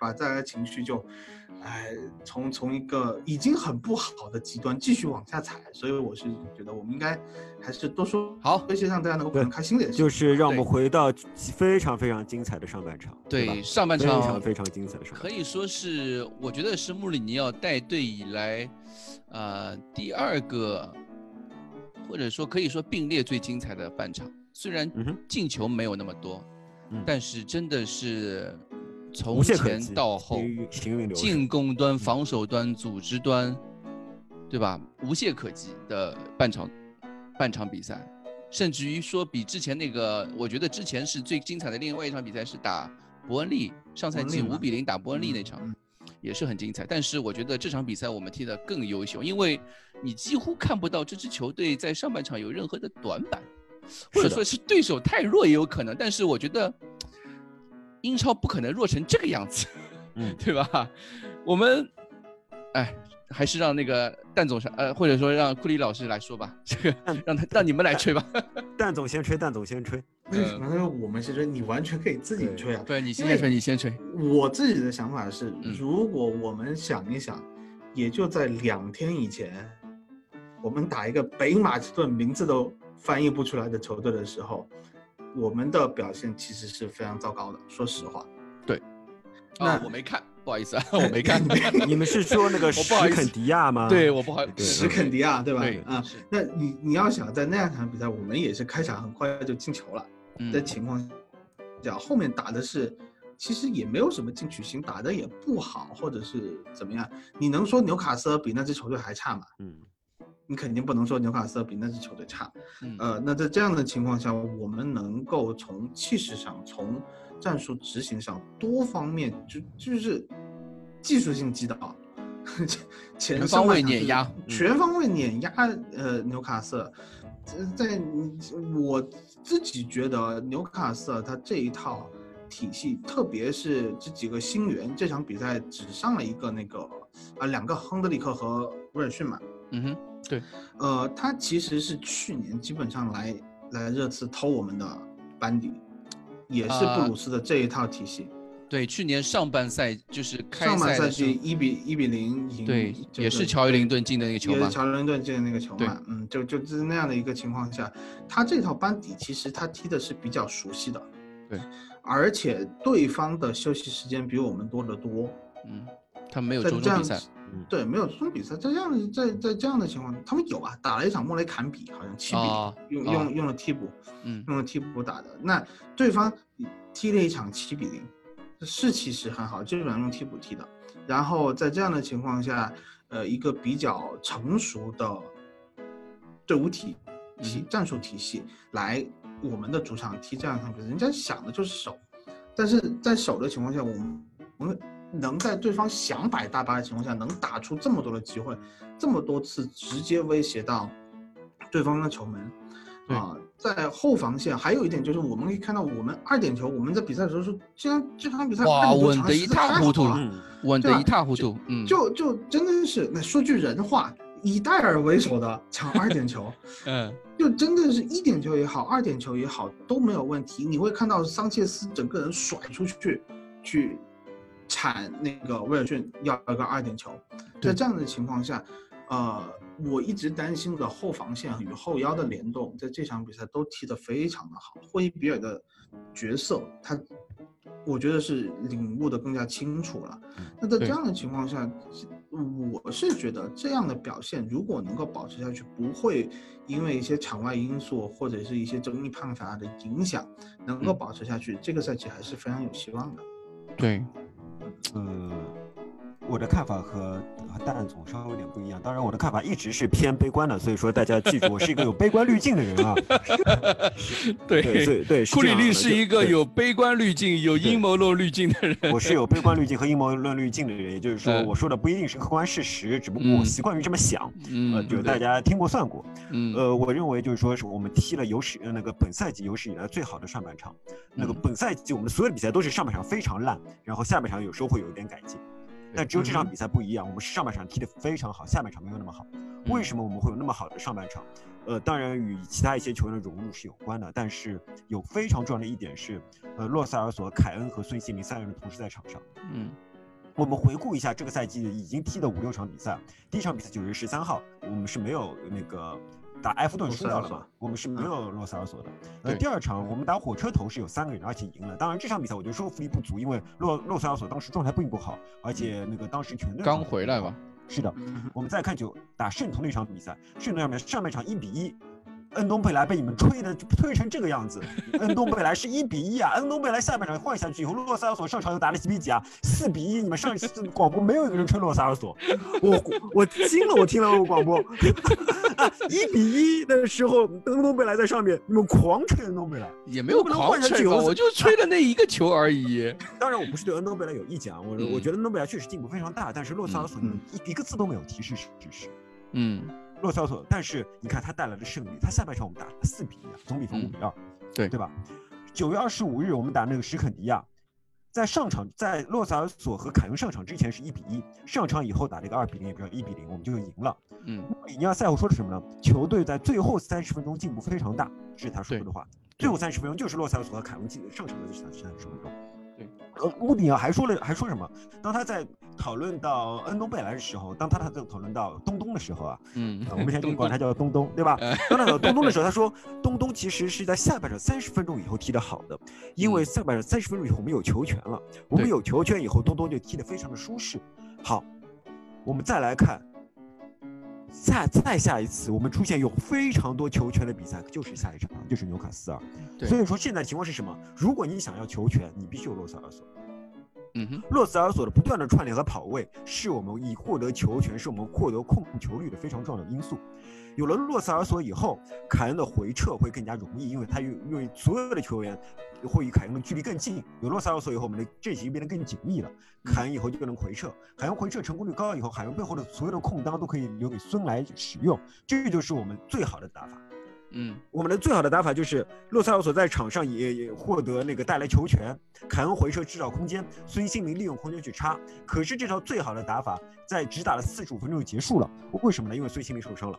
把大家情绪就。哎，从从一个已经很不好的极端继续往下踩，所以我是觉得我们应该还是多说好一些，让大家能够开心的。就是让我们回到非常非常精彩的上半场。对，上半场非常非常精彩的上，可以说是我觉得是穆里尼奥带队以来，呃，第二个，或者说可以说并列最精彩的半场。虽然进球没有那么多，但是真的是。从前到后，进攻端、防守端、组织端，对吧？无懈可击的半场，半场比赛，甚至于说比之前那个，我觉得之前是最精彩的另外一场比赛是打伯恩利，上赛季五比零打伯恩利那场。也是很精彩，但是我觉得这场比赛我们踢得更优秀，因为你几乎看不到这支球队在上半场有任何的短板，或者说是对手太弱也有可能。但是我觉得英超不可能弱成这个样子，嗯，对吧？我们，哎，还是让那个蛋总上，呃，或者说让库里老师来说吧，这个让他让你们来吹吧。蛋总先吹，蛋总先吹。为什么？我们先吹你完全可以自己吹啊。对，你先吹，你先吹。我自己的想法是，如果我们想一想，也就在两天以前，我们打一个北马其顿名字都翻译不出来的球队的时候，我们的表现其实是非常糟糕的。说实话。对。那我没看，不好意思啊，我没看。你们是说那个 史肯迪亚吗？对，我不好。史肯迪亚，对吧？对啊。那你你要想在那样场比赛，我们也是开场很快就进球了。的情况下，后面打的是，其实也没有什么进取心，打的也不好，或者是怎么样？你能说纽卡斯尔比那支球队还差吗？嗯，你肯定不能说纽卡斯尔比那支球队差。呃，那在这样的情况下，我们能够从气势上、从战术执行上多方面，就就是技术性击倒，全方位碾压，全方位碾压。呃，纽卡斯尔。在我自己觉得纽卡斯尔他这一套体系，特别是这几个新援，这场比赛只上了一个那个啊两个亨德里克和威尔逊嘛。嗯哼，对，呃，他其实是去年基本上来来热刺偷我们的班底，也是布鲁斯的这一套体系。对，去年上半赛就是开上半赛季一比一比零赢，对，也是乔伊林顿进的那个球嘛，也是乔伊林顿进的那个球嘛，嗯，就就是那样的一个情况下，他这套班底其实他踢的是比较熟悉的，对，而且对方的休息时间比我们多得多，嗯，他没有。周中比赛，对，没有这种比赛，在这样的在在这样的情况，他们有啊，打了一场莫雷坎比，好像七比零，用用用了替补，嗯，用了替补打的，那对方踢了一场七比零。士气是很好，基本上用替补踢的。然后在这样的情况下，呃，一个比较成熟的队伍体系、战术体系来我们的主场踢这样一场比赛，人家想的就是守。但是在守的情况下，我们我们能在对方想摆大巴的情况下，能打出这么多的机会，这么多次直接威胁到对方的球门。啊，在后防线还有一点就是，我们可以看到，我们二点球，我们在比赛的时候说，这样这场比赛哇，稳得一塌糊涂，稳得一塌糊涂，嗯，就就真的是，那说句人话，以戴尔为首的抢二点球，嗯，就真的是一点球也好，二点球也好都没有问题。你会看到桑切斯整个人甩出去，去铲那个威尔逊要一个二点球，在这样的情况下，呃。我一直担心的后防线与后腰的联动，在这场比赛都踢得非常的好。霍伊比尔的角色，他我觉得是领悟的更加清楚了。那在这样的情况下，我是觉得这样的表现如果能够保持下去，不会因为一些场外因素或者是一些争议判罚的影响，能够保持下去，这个赛季还是非常有希望的。对，嗯。我的看法和和蛋总稍微有点不一样，当然我的看法一直是偏悲观的，所以说大家记住，我是一个有悲观滤镜的人啊。对 对对，库里律是一个有悲观滤镜、有阴谋论滤镜的人。我是有悲观滤镜和阴谋论滤镜的人，也就是说，我说的不一定是客观事实，只不过我习惯于这么想。呃，就大家听过算过。嗯。呃，我认为就是说，是我们踢了有史那个本赛季有史以来最好的上半场。那个本赛季我们所有的比赛都是上半场非常烂，然后下半场有时候会有一点改进。但只有这场比赛不一样，我们上半场踢得非常好，下半场没有那么好。为什么我们会有那么好的上半场？呃，当然与其他一些球员的融入是有关的，但是有非常重要的一点是，呃，洛塞尔索、凯恩和孙兴民三人同时在场上。嗯，我们回顾一下这个赛季已经踢的五六场比赛，第一场比赛九月十三号，我们是没有那个。打埃弗顿输掉了嘛？我们是没有洛塞尔索的。呃，第二场我们打火车头是有三个人，而且赢了。当然这场比赛我觉得说服力不足，因为洛洛塞尔索当时状态并不好，而且那个当时全队刚回来吧？是的。我们再看就打圣徒那场比赛，圣徒上面上半场一比一，恩东贝莱被你们吹的吹成这个样子，恩东贝莱是一比一啊，恩东贝莱下半场换下去以后，洛塞尔索上场又打了几比几啊，四比一，你们上一次广播没有一个人吹洛塞尔索，我我惊了，我听了广播，一比一的时候，恩东贝莱在上面，你们狂吹恩东贝莱，也没有狂吹吧，我就吹了那一个球而已。当然，我不是对恩东贝莱有意见啊，我我觉得恩东贝莱确实进步非常大，但是洛塞尔索一一个字都没有提示指示，嗯。洛塞尔索，但是你看他带来的胜利，他下半场我们打四比一，总比分五比二，对对吧？九月二十五日我们打那个什肯尼亚，在上场在洛塞尔索和凯恩上场之前是一比一，上场以后打了一个二比零，也不知道一比零，我们就赢了。嗯，穆里尼奥赛后说的什么呢？球队在最后三十分钟进步非常大，这是他说的话。最后三十分钟就是洛塞尔索和凯恩进上场的这三十分钟。对，呃，穆里尼奥还说了，还说什么？当他在讨论到恩东贝莱的时候，当他他在讨论到东东的时候啊，嗯，我 们现在管他叫东东，对吧？当他到东东的时候，他说东东其实是在下半场三十分钟以后踢得好的，因为下半场三十分钟以后我们有球权了，我们有球权以后，东东就踢得非常的舒适。好，我们再来看。下再下一次，我们出现有非常多球权的比赛，就是下一场，就是纽卡斯尔。所以说现在情况是什么？如果你想要球权，你必须有洛塞尔索。嗯哼，洛塞尔索的不断的串联和跑位，是我们以获得球权，是我们获得控球率的非常重要的因素。有了洛塞尔索以后，凯恩的回撤会更加容易，因为他因因为所有的球员会与凯恩的距离更近。有洛塞尔索以后，我们的阵型变得更紧密了。凯恩以后就能回撤，凯恩回撤成功率高以后，凯恩背后的所有的空当都可以留给孙来使用，这就是我们最好的打法。嗯，我们的最好的打法就是洛塞尔索在场上也也获得那个带来球权，凯恩回撤制造空间，孙兴民利用空间去插。可是这套最好的打法在只打了四十五分钟就结束了，为什么呢？因为孙兴民受伤了。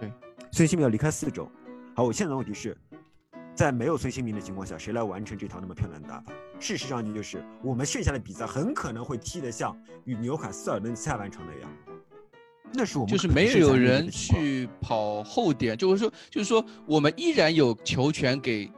对，孙兴民要离开四周。好，我现在的问题是，在没有孙兴民的情况下，谁来完成这套那么漂亮的打法？事实上，就是我们剩下的比赛很可能会踢得像与纽卡斯尔的下半场那样。那是我们就是没有人去跑后点，就是说，就是说，我们依然有球权给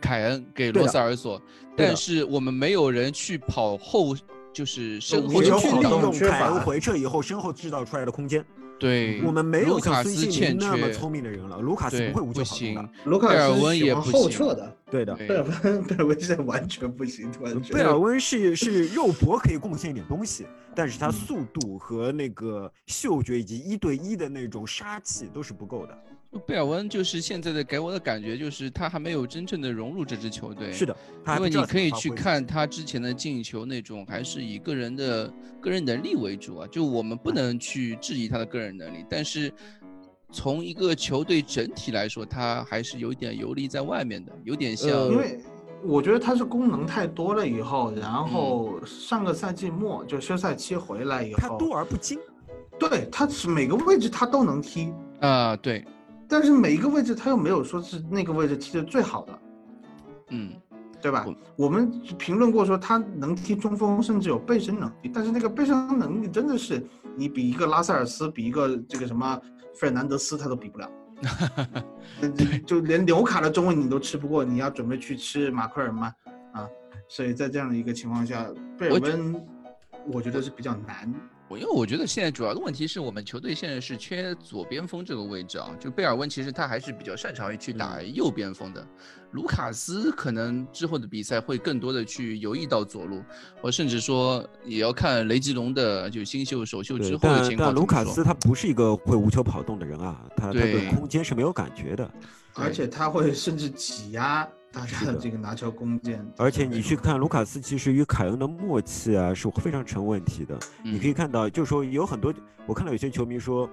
凯恩、给罗塞尔索，但是我们没有人去跑后，就是身后去利用凯恩回撤以后身后制造出来的空间。对，我们没有像孙兴民那么聪明的人了。卢卡斯不会无球跑动的，卢卡斯喜欢后撤的。对的，贝尔温，贝尔温现在完全不行，完全。贝尔温是是肉搏可以贡献一点东西，但是他速度和那个嗅觉以及一对一的那种杀气都是不够的。贝尔温就是现在的给我的感觉就是他还没有真正的融入这支球队。是的，因为你可以去看他之前的进球那种，还是以个人的个人能力为主啊。就我们不能去质疑他的个人能力，但是从一个球队整体来说，他还是有一点游离在外面的，有点像。因为我觉得他是功能太多了以后，然后上个赛季末就休赛期回来以后，他多而不精。对，他是每个位置他都能踢啊，对。但是每一个位置他又没有说是那个位置踢的最好的，嗯，对吧？我们评论过说他能踢中锋，甚至有背身能力，但是那个背身能力真的是你比一个拉塞尔斯，比一个这个什么费尔南德斯他都比不了，就连纽卡的中卫你都吃不过，你要准备去吃马奎尔吗？啊，所以在这样的一个情况下，贝尔温我觉得是比较难。我因为我觉得现在主要的问题是我们球队现在是缺左边锋这个位置啊，就贝尔温其实他还是比较擅长于去打右边锋的，卢卡斯可能之后的比赛会更多的去游移到左路，我甚至说也要看雷吉隆的就新秀首秀之后的情况。但卢卡斯他不是一个会无球跑动的人啊，他他对空间是没有感觉的，而且他会甚至挤压。大家的这个拿球攻坚，而且你去看卢卡斯，其实与凯恩的默契啊是非常成问题的。你可以看到，就是说有很多，我看到有些球迷说，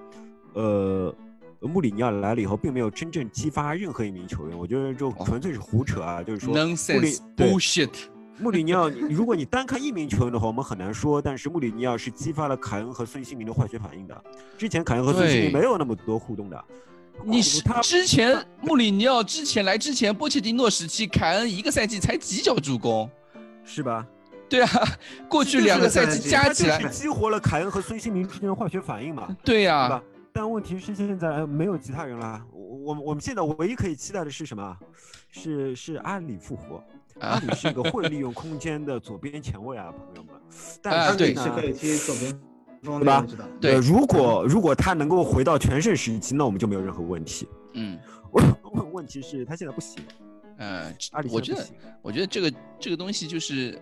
呃，穆里尼奥来了以后，并没有真正激发任何一名球员。我觉得就纯粹是胡扯啊，就是说穆里 bullshit。穆里尼奥，如果你单看一名球员的话，我们很难说。但是穆里尼奥是激发了凯恩和孙兴民的化学反应的。之前凯恩和孙兴民没有那么多互动的。你是之前穆里尼奥之前来之前，波切蒂诺时期，凯恩一个赛季才几脚助攻，是吧？对啊，过去两个赛季加起来激活了凯恩和孙兴民之间的化学反应嘛？对呀，吧？但问题是现在没有其他人了。我我我们现在唯一可以期待的是什么？是是阿里复活。阿里是一个会利用空间的左边前卫啊，朋友们。但是对是可以踢左边。对吧？对，如果如果他能够回到全盛时期，那我们就没有任何问题。嗯，我问问题是他现在不行。呃，我觉得，我觉得这个这个东西就是，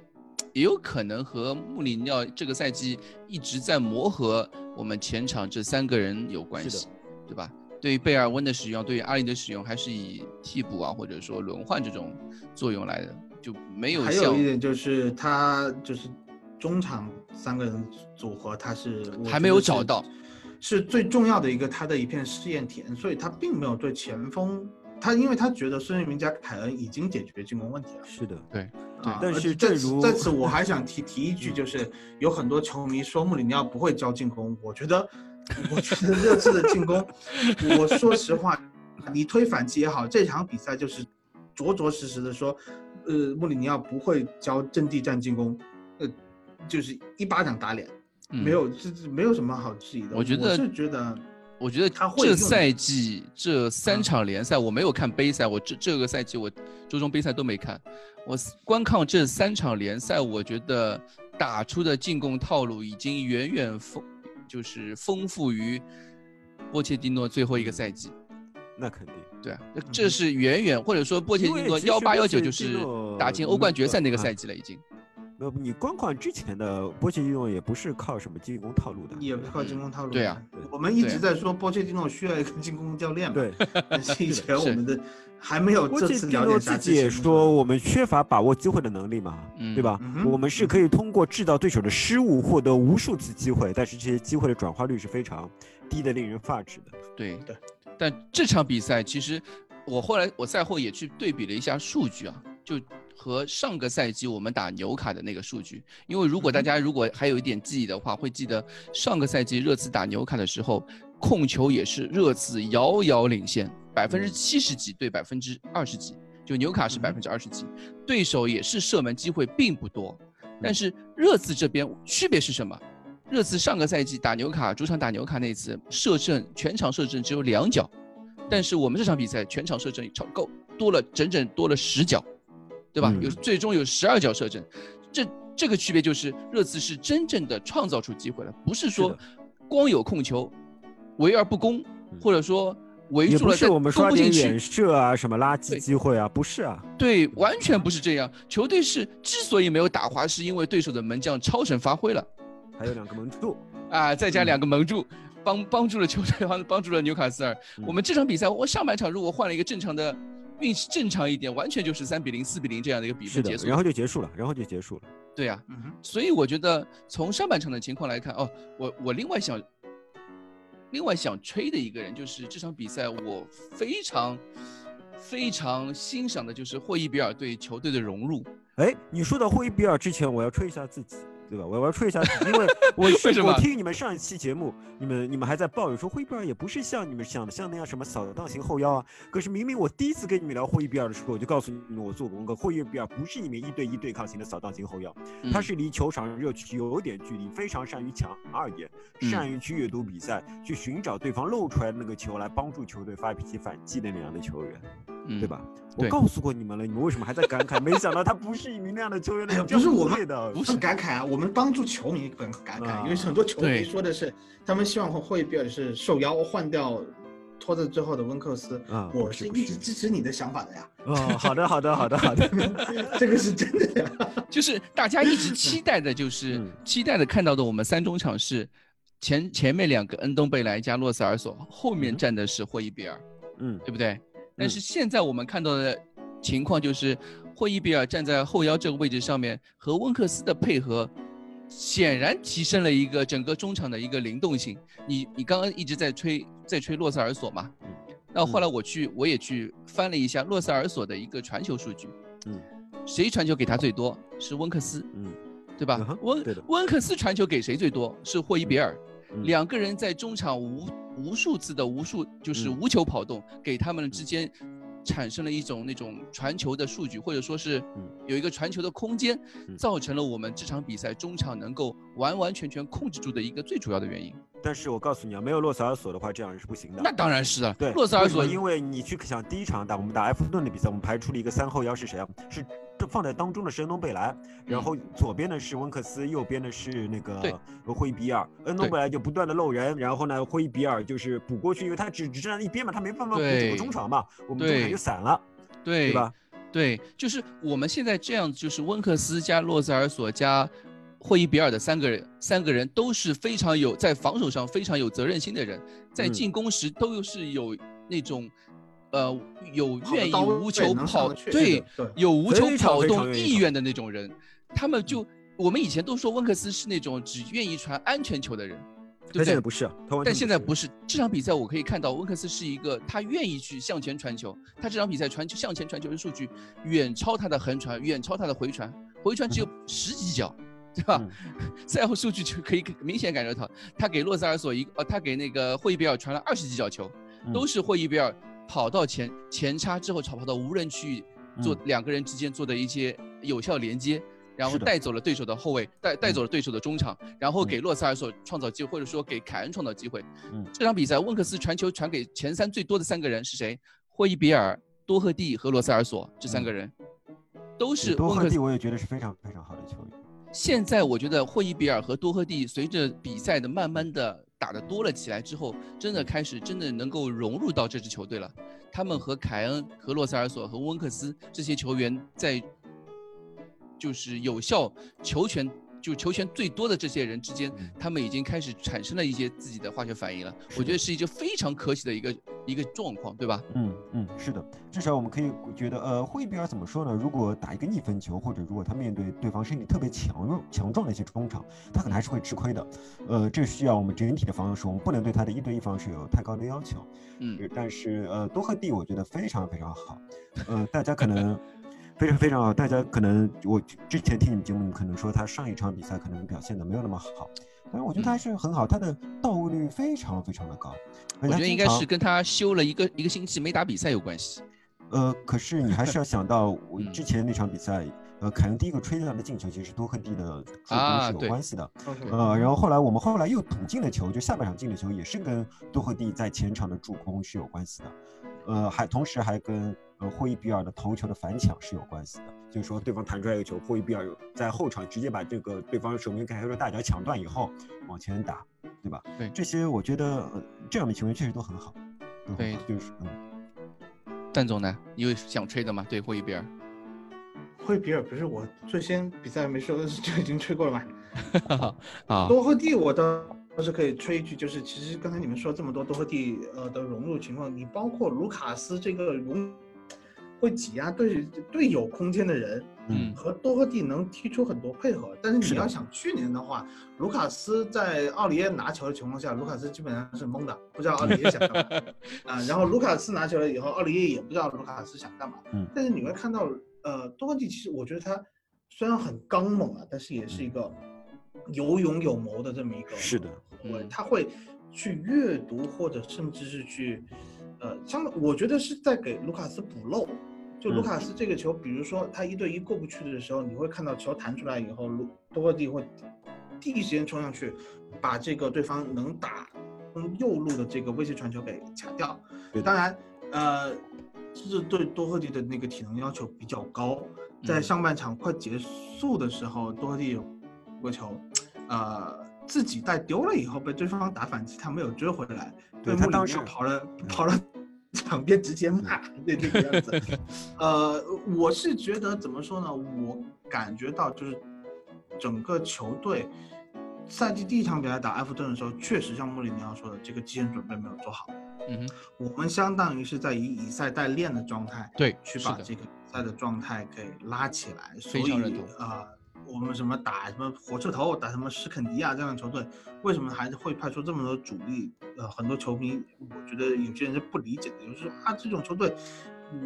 也有可能和穆里尼奥这个赛季一直在磨合我们前场这三个人有关系，对吧？对于贝尔温的使用，对于阿里的使用，还是以替补啊，或者说轮换这种作用来的，就没有。还有一点就是他就是中场三个人组合，他是还没有找到，是最重要的一个他的一片试验田，所以他并没有对前锋。他因为他觉得孙兴民加凯恩已经解决进攻问题了。是的，对，啊，但是正如在此我还想提 提一句，就是有很多球迷说穆里尼奥不会教进攻，我觉得，我觉得热刺的进攻，我说实话，你推反击也好，这场比赛就是着着实实的说，呃，穆里尼奥不会教阵地战进攻，呃，就是一巴掌打脸，没有这这没有什么好质疑的。我觉得是觉得。我觉得这赛季这三场联赛我没有看杯赛，我这这个赛季我周中杯赛都没看。我观看这三场联赛，我觉得打出的进攻套路已经远远丰，就是丰富于波切蒂诺最后一个赛季。那肯定，对啊，这是远远或者说波切蒂诺幺八幺九就是打进欧冠决赛那个赛季了已经。呃，你光看之前的波切蒂诺也不是靠什么进攻套路的，也不靠进攻套路。对啊，我们一直在说波切蒂诺需要一个进攻教练嘛。对，以前我们的还没有这次了解自己也说我们缺乏把握机会的能力嘛，对吧？我们是可以通过制造对手的失误获得无数次机会，但是这些机会的转化率是非常低的，令人发指的。对对，但这场比赛其实我后来我赛后也去对比了一下数据啊，就。和上个赛季我们打纽卡的那个数据，因为如果大家如果还有一点记忆的话，会记得上个赛季热刺打纽卡的时候，控球也是热刺遥遥领先，百分之七十几对百分之二十几，就纽卡是百分之二十几，对手也是射门机会并不多，但是热刺这边区别是什么？热刺上个赛季打纽卡主场打纽卡那次射正全场射正只有两脚，但是我们这场比赛全场射正超够多了整整多了十脚。对吧？有最终有十二脚射正，这这个区别就是热刺是真正的创造出机会了，不是说光有控球，围而不攻，或者说围住了我们说点远射啊，什么垃圾机会啊，不是啊？对，完全不是这样。球队是之所以没有打滑，是因为对手的门将超神发挥了，还有两个门柱 啊，再加两个门柱，帮帮助了球队，帮帮助了纽卡斯尔。我们这场比赛，我上半场如果换了一个正常的。运气正常一点，完全就是三比零、四比零这样的一个比分结束，然后就结束了，然后就结束了。对呀，所以我觉得从上半场的情况来看，哦，我我另外想，另外想吹的一个人就是这场比赛我非常非常欣赏的就是霍伊比尔对球队的融入。哎，你说到霍伊比尔之前，我要吹一下自己。对吧？我我要吹一下，因为 我我听你们上一期节目，你们你们还在抱怨说霍伊比尔也不是像你们想的像那样什么扫荡型后腰啊。可是明明我第一次跟你们聊霍伊比尔的时候，我就告诉你们我做过功课，霍伊比尔不是你们一对一对抗型的扫荡型后腰，他是离球场热区有点距离，非常善于抢二点，善于去阅读比赛，去寻找对方漏出来的那个球来帮助球队发起反击的那样的球员，对吧？我告诉过你们了，你们为什么还在感慨？没想到他不是一名那样的球员，不是我们的，不是感慨啊，我们帮助球迷很感慨，因为很多球迷说的是，他们希望霍比尔是受邀换掉拖在最后的温克斯。啊，我是一直支持你的想法的呀。哦，好的，好的，好的，好的，这个是真的呀。就是大家一直期待的，就是期待的看到的，我们三中场是前前面两个恩东贝莱加洛塞尔索，后面站的是霍伊比尔，嗯，对不对？但是现在我们看到的情况就是，霍伊比尔站在后腰这个位置上面，和温克斯的配合，显然提升了一个整个中场的一个灵动性。你你刚刚一直在吹在吹洛塞尔索嘛？那后来我去我也去翻了一下洛塞尔索的一个传球数据。嗯，谁传球给他最多？是温克斯。嗯，对吧？温温克斯传球给谁最多？是霍伊比尔。两个人在中场无无数次的无数就是无球跑动，给他们之间产生了一种那种传球的数据，或者说是有一个传球的空间，造成了我们这场比赛中场能够完完全全控制住的一个最主要的原因。但是我告诉你啊，没有洛塞尔索的话，这样是不行的。那当然是啊，对，洛塞尔索，因为你去想第一场打我们打埃弗顿的比赛，我们排出了一个三后腰是谁啊？是。放在当中的是恩东贝莱，然后左边的是温克斯，右边的是那个霍伊比尔。恩东贝莱就不断的漏人，然后呢，霍伊比尔就是补过去，因为他只只站在一边嘛，他没办法补整个中场嘛，我们中场就散了，对吧？对，就是我们现在这样，就是温克斯加洛塞尔索加霍伊比尔的三个人，三个人都是非常有在防守上非常有责任心的人，在进攻时都是有那种。呃，有愿意无球跑，对，有无球跑动意愿的那种人，他们就我们以前都说温克斯是那种只愿意传安全球的人，对不对？不是，但现在不是。这场比赛我可以看到温克斯是一个他愿意去向前传球，他这场比赛传球向前传球的数据远超他的横传，远超他的回传，回传只有十几脚，对吧？赛后数据就可以明显感觉到，他给洛塞尔索一呃，他给那个霍伊比尔传了二十几脚球，都是霍伊比尔。跑到前前插之后，跑跑到无人区域，做两个人之间做的一些有效连接，然后带走了对手的后卫，带带走了对手的中场，然后给洛塞尔索创造机会，或者说给凯恩创造机会。嗯，这场比赛温克斯传球传给前三最多的三个人是谁？霍伊比尔、多赫蒂和洛塞尔索这三个人，都是多赫蒂，我也觉得是非常非常好的球员。现在我觉得霍伊比尔和多赫蒂随着比赛的慢慢的。打的多了起来之后，真的开始真的能够融入到这支球队了。他们和凯恩、和洛塞尔索、和温克斯这些球员在，就是有效球权。就球权最多的这些人之间，他们已经开始产生了一些自己的化学反应了。我觉得是一个非常可喜的一个一个状况，对吧？嗯嗯，是的，至少我们可以觉得，呃，霍伊比尔怎么说呢？如果打一个逆分球，或者如果他面对对方身体特别强弱强壮的一些中场，他可能还是会吃亏的。呃，这需要我们整体的防守，我们不能对他的一对一防守有太高的要求。嗯，但是呃，多赫蒂我觉得非常非常好。呃，大家可能。非常非常好，大家可能我之前听你们节目，可能说他上一场比赛可能表现的没有那么好，但是我觉得他还是很好，他的到位率非常非常的高。我觉得应该是跟他休了一个一个星期没打比赛有关系。呃，可是你还是要想到 我之前那场比赛，呃，凯恩第一个吹下的进球其实是多赫蒂的助攻是有关系的。呃，然后后来我们后来又补进的球，就下半场进的球也是跟多赫蒂在前场的助攻是有关系的。呃，还同时还跟。和霍伊比尔的头球的反抢是有关系的，就是说对方弹出来一个球，霍伊比尔在后场直接把这个对方守门员凯的大脚抢断以后往前打，对吧？对，这些我觉得这样的球员确实都很好。对，就是嗯。蛋总呢？你有想吹的吗？对霍伊比尔？霍伊比尔不是我最先比赛没说 就已经吹过了吗？啊，多赫蒂我倒倒是可以吹一句，就是其实刚才你们说这么多多赫蒂呃的融入情况，你包括卢卡斯这个融。会挤压队队友空间的人，嗯，和多赫蒂能踢出很多配合。但是你要想去年的话，卢卡斯在奥里耶拿球的情况下，卢卡斯基本上是懵的，不知道奥里耶想干嘛 啊。然后卢卡斯拿球了以后，奥里耶也不知道卢卡斯想干嘛。嗯，但是你会看到，呃，多赫蒂其实我觉得他虽然很刚猛啊，但是也是一个有勇有谋的这么一个。是的，他会去阅读或者甚至是去，呃，相我觉得是在给卢卡斯补漏。就卢卡斯这个球，比如说他一对一过不去的时候，你会看到球弹出来以后，卢多赫蒂会第一时间冲上去，把这个对方能打右路的这个威胁传球给卡掉。当然，呃，是对多赫蒂的那个体能要求比较高。在上半场快结束的时候，多赫蒂有个球，呃，自己带丢了以后被对方打反击，他没有追回来，对他当时跑了跑了。场边直接骂，对这个样子，呃，我是觉得怎么说呢？我感觉到就是整个球队赛季第一场比赛打埃弗顿的时候，确实像穆里尼奥说的，这个基本准备没有做好。嗯哼，我们相当于是在以以赛代练的状态，对，去把这个赛的状态给拉起来。非常认同啊。我们什么打什么火车头，打什么史肯迪亚这样的球队，为什么还是会派出这么多主力？呃，很多球迷，我觉得有些人是不理解的，就是说啊，这种球队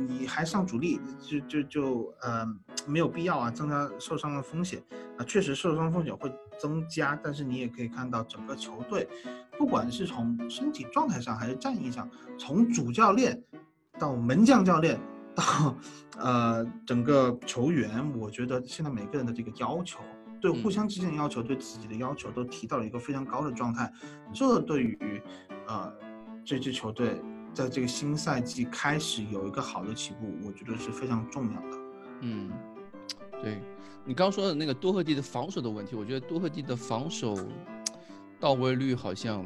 你还上主力，就就就呃没有必要啊，增加受伤的风险啊，确实受伤风险会增加，但是你也可以看到整个球队，不管是从身体状态上还是战役上，从主教练到门将教练。到 呃，整个球员，我觉得现在每个人的这个要求，对互相之间的要求，对自己的要求，都提到了一个非常高的状态。这对于呃这支球队在这个新赛季开始有一个好的起步，我觉得是非常重要的。嗯，对你刚说的那个多赫蒂的防守的问题，我觉得多赫蒂的防守到位率好像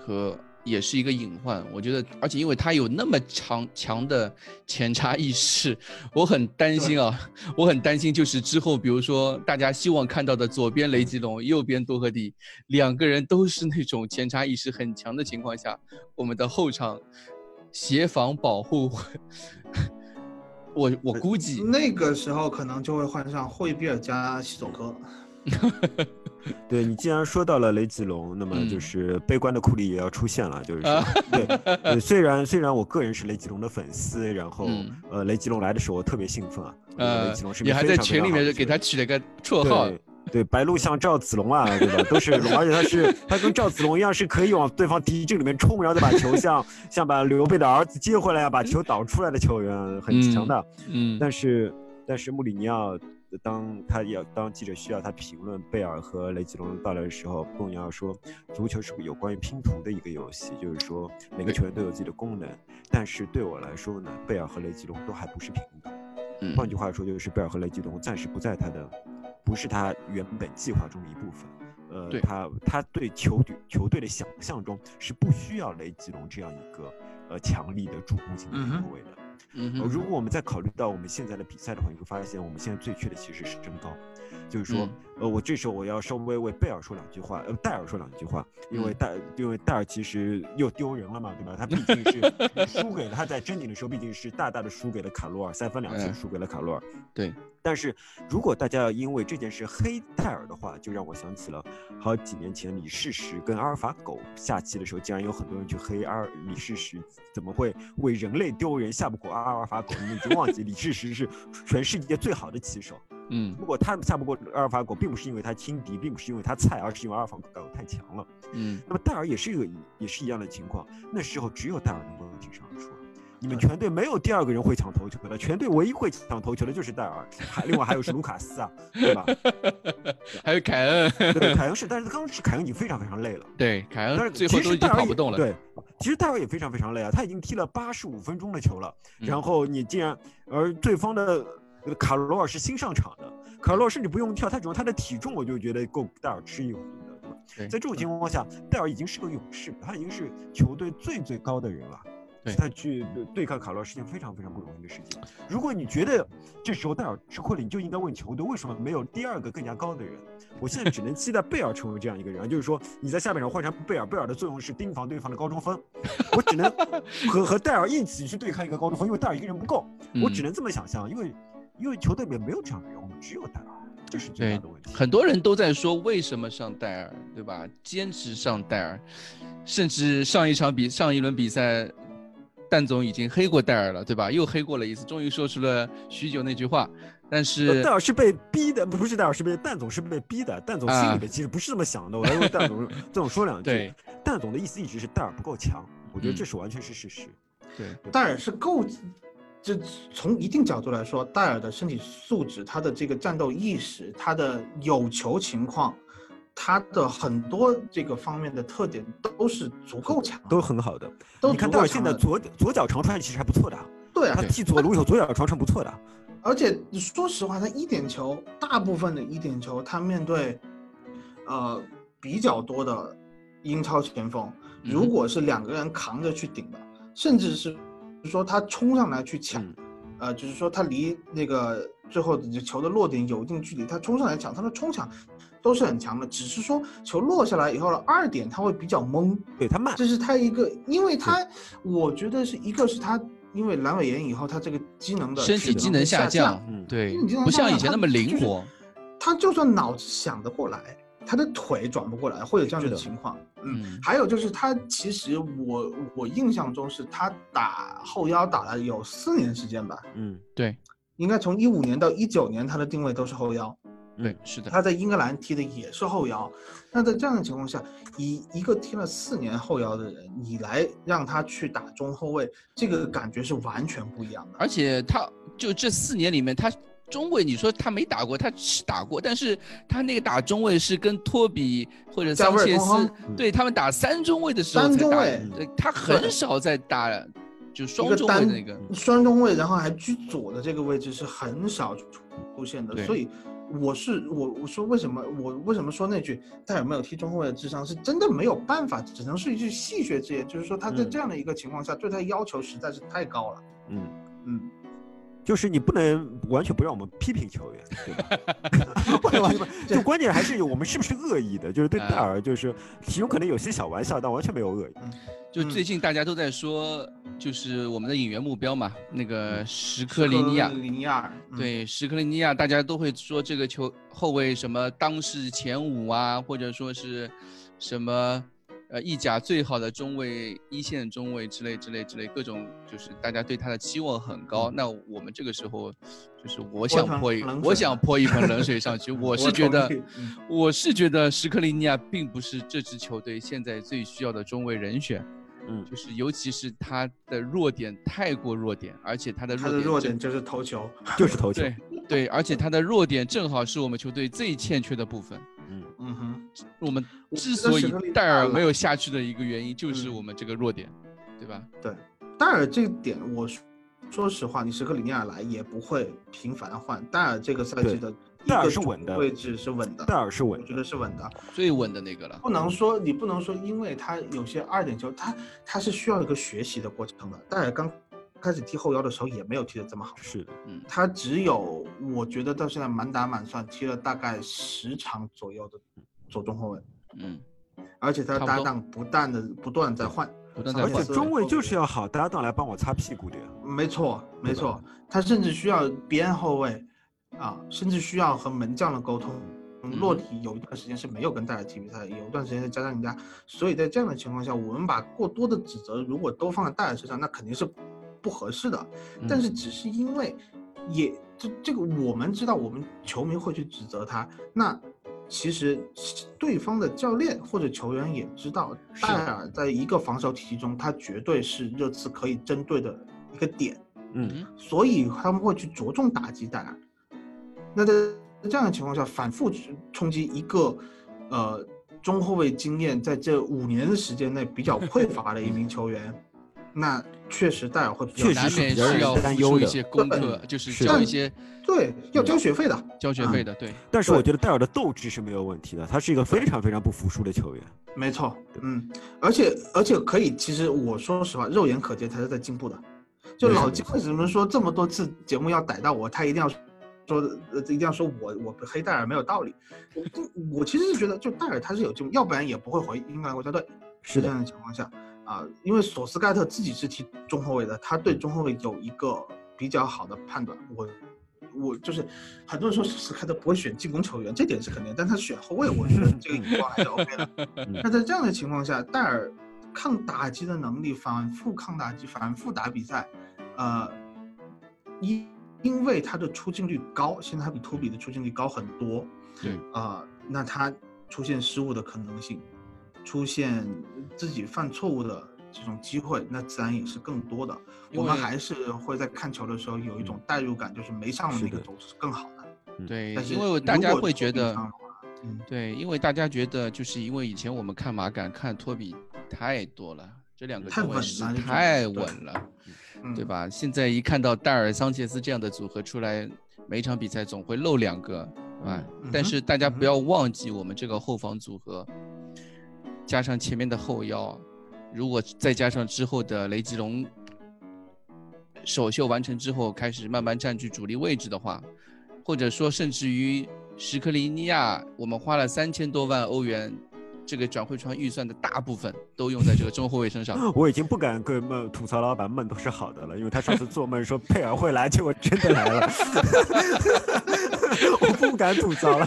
和。也是一个隐患，我觉得，而且因为他有那么强强的前插意识，我很担心啊，我很担心，就是之后，比如说大家希望看到的左边雷吉隆，右边多赫蒂，两个人都是那种前插意识很强的情况下，我们的后场协防保护，我我估计那个时候可能就会换上霍伊比尔加西索科。对你既然说到了雷吉隆，那么就是悲观的库里也要出现了，就是说，对，虽然虽然我个人是雷吉隆的粉丝，然后呃，雷吉隆来的时候我特别兴奋啊，雷吉隆是你还在群里面给他取了个绰号，对，白鹿像赵子龙啊，对吧？都是龙，而且他是他跟赵子龙一样是可以往对方敌阵里面冲，然后再把球像像把刘备的儿子接回来啊，把球导出来的球员，很强的，嗯，但是但是穆里尼奥。当他要当记者需要他评论贝尔和雷吉隆到来的时候，穆里尼奥说，足球是有关于拼图的一个游戏，就是说每个球员都有自己的功能，但是对我来说呢，贝尔和雷吉隆都还不是平等。换句话说，就是贝尔和雷吉隆暂时不在他的，不是他原本计划中的一部分。呃，他他对球队球队的想象中是不需要雷吉隆这样一个呃强力的主攻型的后卫的。嗯，如果我们再考虑到我们现在的比赛的话，你会发现我们现在最缺的其实是身高。就是说，呃，我这时候我要稍微为贝尔说两句话，呃，戴尔说两句话，因为戴，因为戴尔其实又丢人了嘛，对吧？他毕竟是 输给了他在争顶的时候，毕竟是大大的输给了卡罗尔，三分两球输给了卡罗尔。对。但是如果大家要因为这件事黑戴尔的话，就让我想起了好几年前李世石跟阿尔法狗下棋的时候，竟然有很多人去黑阿尔李世石怎么会为人类丢人，下不过阿尔法狗？你们已经忘记李世石是全世界最好的棋手。嗯，如果他下不过阿尔法狗，并不是因为他轻敌，并不是因为他菜，而是因为阿尔法狗太强了。嗯，那么戴尔也是一个，也是一样的情况。那时候只有戴尔能够挺身而出，你们全队没有第二个人会抢头球的，全队唯一会抢头球的就是戴尔，还另外还有是卢卡斯啊，对吧？还有凯恩，对，凯 恩是，但是刚是凯恩已经非常非常累了。对，凯恩，但是最后都已经跑不动了。对，其实戴尔也非常非常累啊，他已经踢了八十五分钟的球了，然后你竟然，而对方的。卡罗尔是新上场的，卡罗尔甚至不用跳，他只用他的体重，我就觉得够戴尔吃一壶的，对吧？在这种情况下，戴尔已经是个勇士，他已经是球队最最高的人了。他去对抗卡罗尔是件非常非常不容易的事情。如果你觉得这时候戴尔吃亏了，你就应该问球队为什么没有第二个更加高的人。我现在只能期待贝尔成为这样一个人，就是说你在下半场换成贝尔，贝尔的作用是盯防对方的高中锋，我只能 和和戴尔一起去对抗一个高中锋，因为戴尔一个人不够，我只能这么想象，因为。因为球队里面没有这样的人，我们只有戴尔，这是最大的问题。很多人都在说为什么上戴尔，对吧？坚持上戴尔，甚至上一场比上一轮比赛，蛋总已经黑过戴尔了，对吧？又黑过了一次，终于说出了许久那句话。但是戴尔是被逼的，不是戴尔是被蛋总是被逼的。蛋总心里面其实不是这么想的，我要为蛋总 蛋总说两句。对，蛋总的意思一直是戴尔不够强，我觉得这是完全是事实。对，戴尔是够。这从一定角度来说，戴尔的身体素质、他的这个战斗意识、他的有球情况、他的很多这个方面的特点都是足够强，都很好的。你看戴尔现在左左脚长传其实还不错的，对啊，他踢左路以后左脚长传不错的。而且说实话，他一点球，大部分的一点球，他面对呃比较多的英超前锋，如果是两个人扛着去顶的，甚至是。说他冲上来去抢，呃，就是说他离那个最后的球的落点有一定距离，他冲上来抢，他的冲抢都是很强的，只是说球落下来以后了二点他会比较懵，对他慢，这是他一个，因为他我觉得是一个是他因为阑尾炎以后他这个机能的身体机能下降，嗯，对，不像以前那么灵活，他就算脑子想得过来。他的腿转不过来，会有这样的情况。嗯，还有就是他其实我我印象中是他打后腰打了有四年时间吧。嗯，对，应该从一五年到一九年他的定位都是后腰。对，是的。他在英格兰踢的也是后腰。那在这样的情况下，以一个踢了四年后腰的人，你来让他去打中后卫，这个感觉是完全不一样的。而且他就这四年里面他。中卫，你说他没打过，他是打过，但是他那个打中卫是跟托比或者桑切斯，对他们打三中卫的时候才打，他很少在打就双中卫那个双中卫，然后还居左的这个位置是很少出现的，所以我是我我说为什么我为什么说那句他有没有踢中后卫的智商是真的没有办法，只能是一句戏谑之言，就是说他在这样的一个情况下对他要求实在是太高了。嗯嗯。就是你不能完全不让我们批评球员，对吧？不 能 完全，就关键还是我们是不是恶意的？就是对戴尔，就是其中可能有些小玩笑，但完全没有恶意。就最近大家都在说，就是我们的引援目标嘛，那个什克里尼亚，尼亚，对，什克里尼亚，大家都会说这个球后卫什么当世前五啊，或者说是什么。呃，意甲最好的中卫，一线中卫之类之类之类，各种就是大家对他的期望很高。那我们这个时候，就是我想泼一，我想泼一盆冷水上去。我是觉得，我是觉得什克里尼亚并不是这支球队现在最需要的中卫人选。嗯，就是尤其是他的弱点太过弱点，而且他的他的弱点就是头球，就是头球。对对，而且他的弱点正好是我们球队最欠缺的部分。嗯嗯哼，我们之所以戴尔没有下去的一个原因，就是我们这个弱点，对吧？对，戴尔这点，我说实话，你什克里尼亚来也不会频繁换。戴尔这个赛季的戴尔是稳的位置是稳的，戴尔是稳，我觉得是稳的，最稳的那个了。不能说你不能说，因为他有些二点球，他他是需要一个学习的过程的。戴尔刚。开始踢后腰的时候也没有踢得这么好，是的，嗯，他只有我觉得到现在满打满算踢了大概十场左右的左中后卫，嗯，而且他搭档不断的不断在换，不断在换，而且中卫就是要好搭档来帮我擦屁股的呀，没错没错，他甚至需要边后卫啊，甚至需要和门将的沟通。洛体有一段时间是没有跟戴尔踢比赛，有一段时间是加上人家，所以在这样的情况下，我们把过多的指责如果都放在戴尔身上，那肯定是。不合适的，但是只是因为，也这这个我们知道，我们球迷会去指责他。那其实对方的教练或者球员也知道，戴尔在一个防守体系中，他绝对是热刺可以针对的一个点。嗯，所以他们会去着重打击戴尔。那在这样的情况下，反复冲击一个，呃，中后卫经验在这五年的时间内比较匮乏的一名球员。那确实戴尔会比较难免需要付出一些功课，就是交一些对要交学费的，交学费的对。但是我觉得戴尔的斗志是没有问题的，他是一个非常非常不服输的球员。没错，嗯，而且而且可以，其实我说实话，肉眼可见他是在进步的。就老金为什么说这么多次节目要逮到我，他一定要说呃一定要说我我黑戴尔没有道理。我我其实是觉得，就戴尔他是有进步，要不然也不会回英格兰国家队。是这样的情况下。啊，因为索斯盖特自己是踢中后卫的，他对中后卫有一个比较好的判断。我，我就是很多人说索斯盖特不会选进攻球员，这点是肯定，但他选后卫，我觉得这个眼光还是 OK 的。那在这样的情况下，戴尔抗打击的能力，反复抗打击，反复打比赛，呃，因因为他的出镜率高，现在他比托比的出镜率高很多。对啊，那他出现失误的可能性。出现自己犯错误的这种机会，那自然也是更多的。我们还是会在看球的时候有一种代入感，就是没上的那个总是更好的。对，因为大家会觉得，对，因为大家觉得，就是因为以前我们看马杆、看托比太多了，这两个太稳了，太稳了，对吧？现在一看到戴尔、桑切斯这样的组合出来，每场比赛总会漏两个，啊。但是大家不要忘记，我们这个后防组合。加上前面的后腰，如果再加上之后的雷吉隆首秀完成之后，开始慢慢占据主力位置的话，或者说甚至于什克里尼亚，我们花了三千多万欧元，这个转会窗预算的大部分都用在这个中后卫身上。我已经不敢跟梦吐槽老板梦都是好的了，因为他上次做梦说 佩尔会来，结果真的来了，我不敢吐槽了。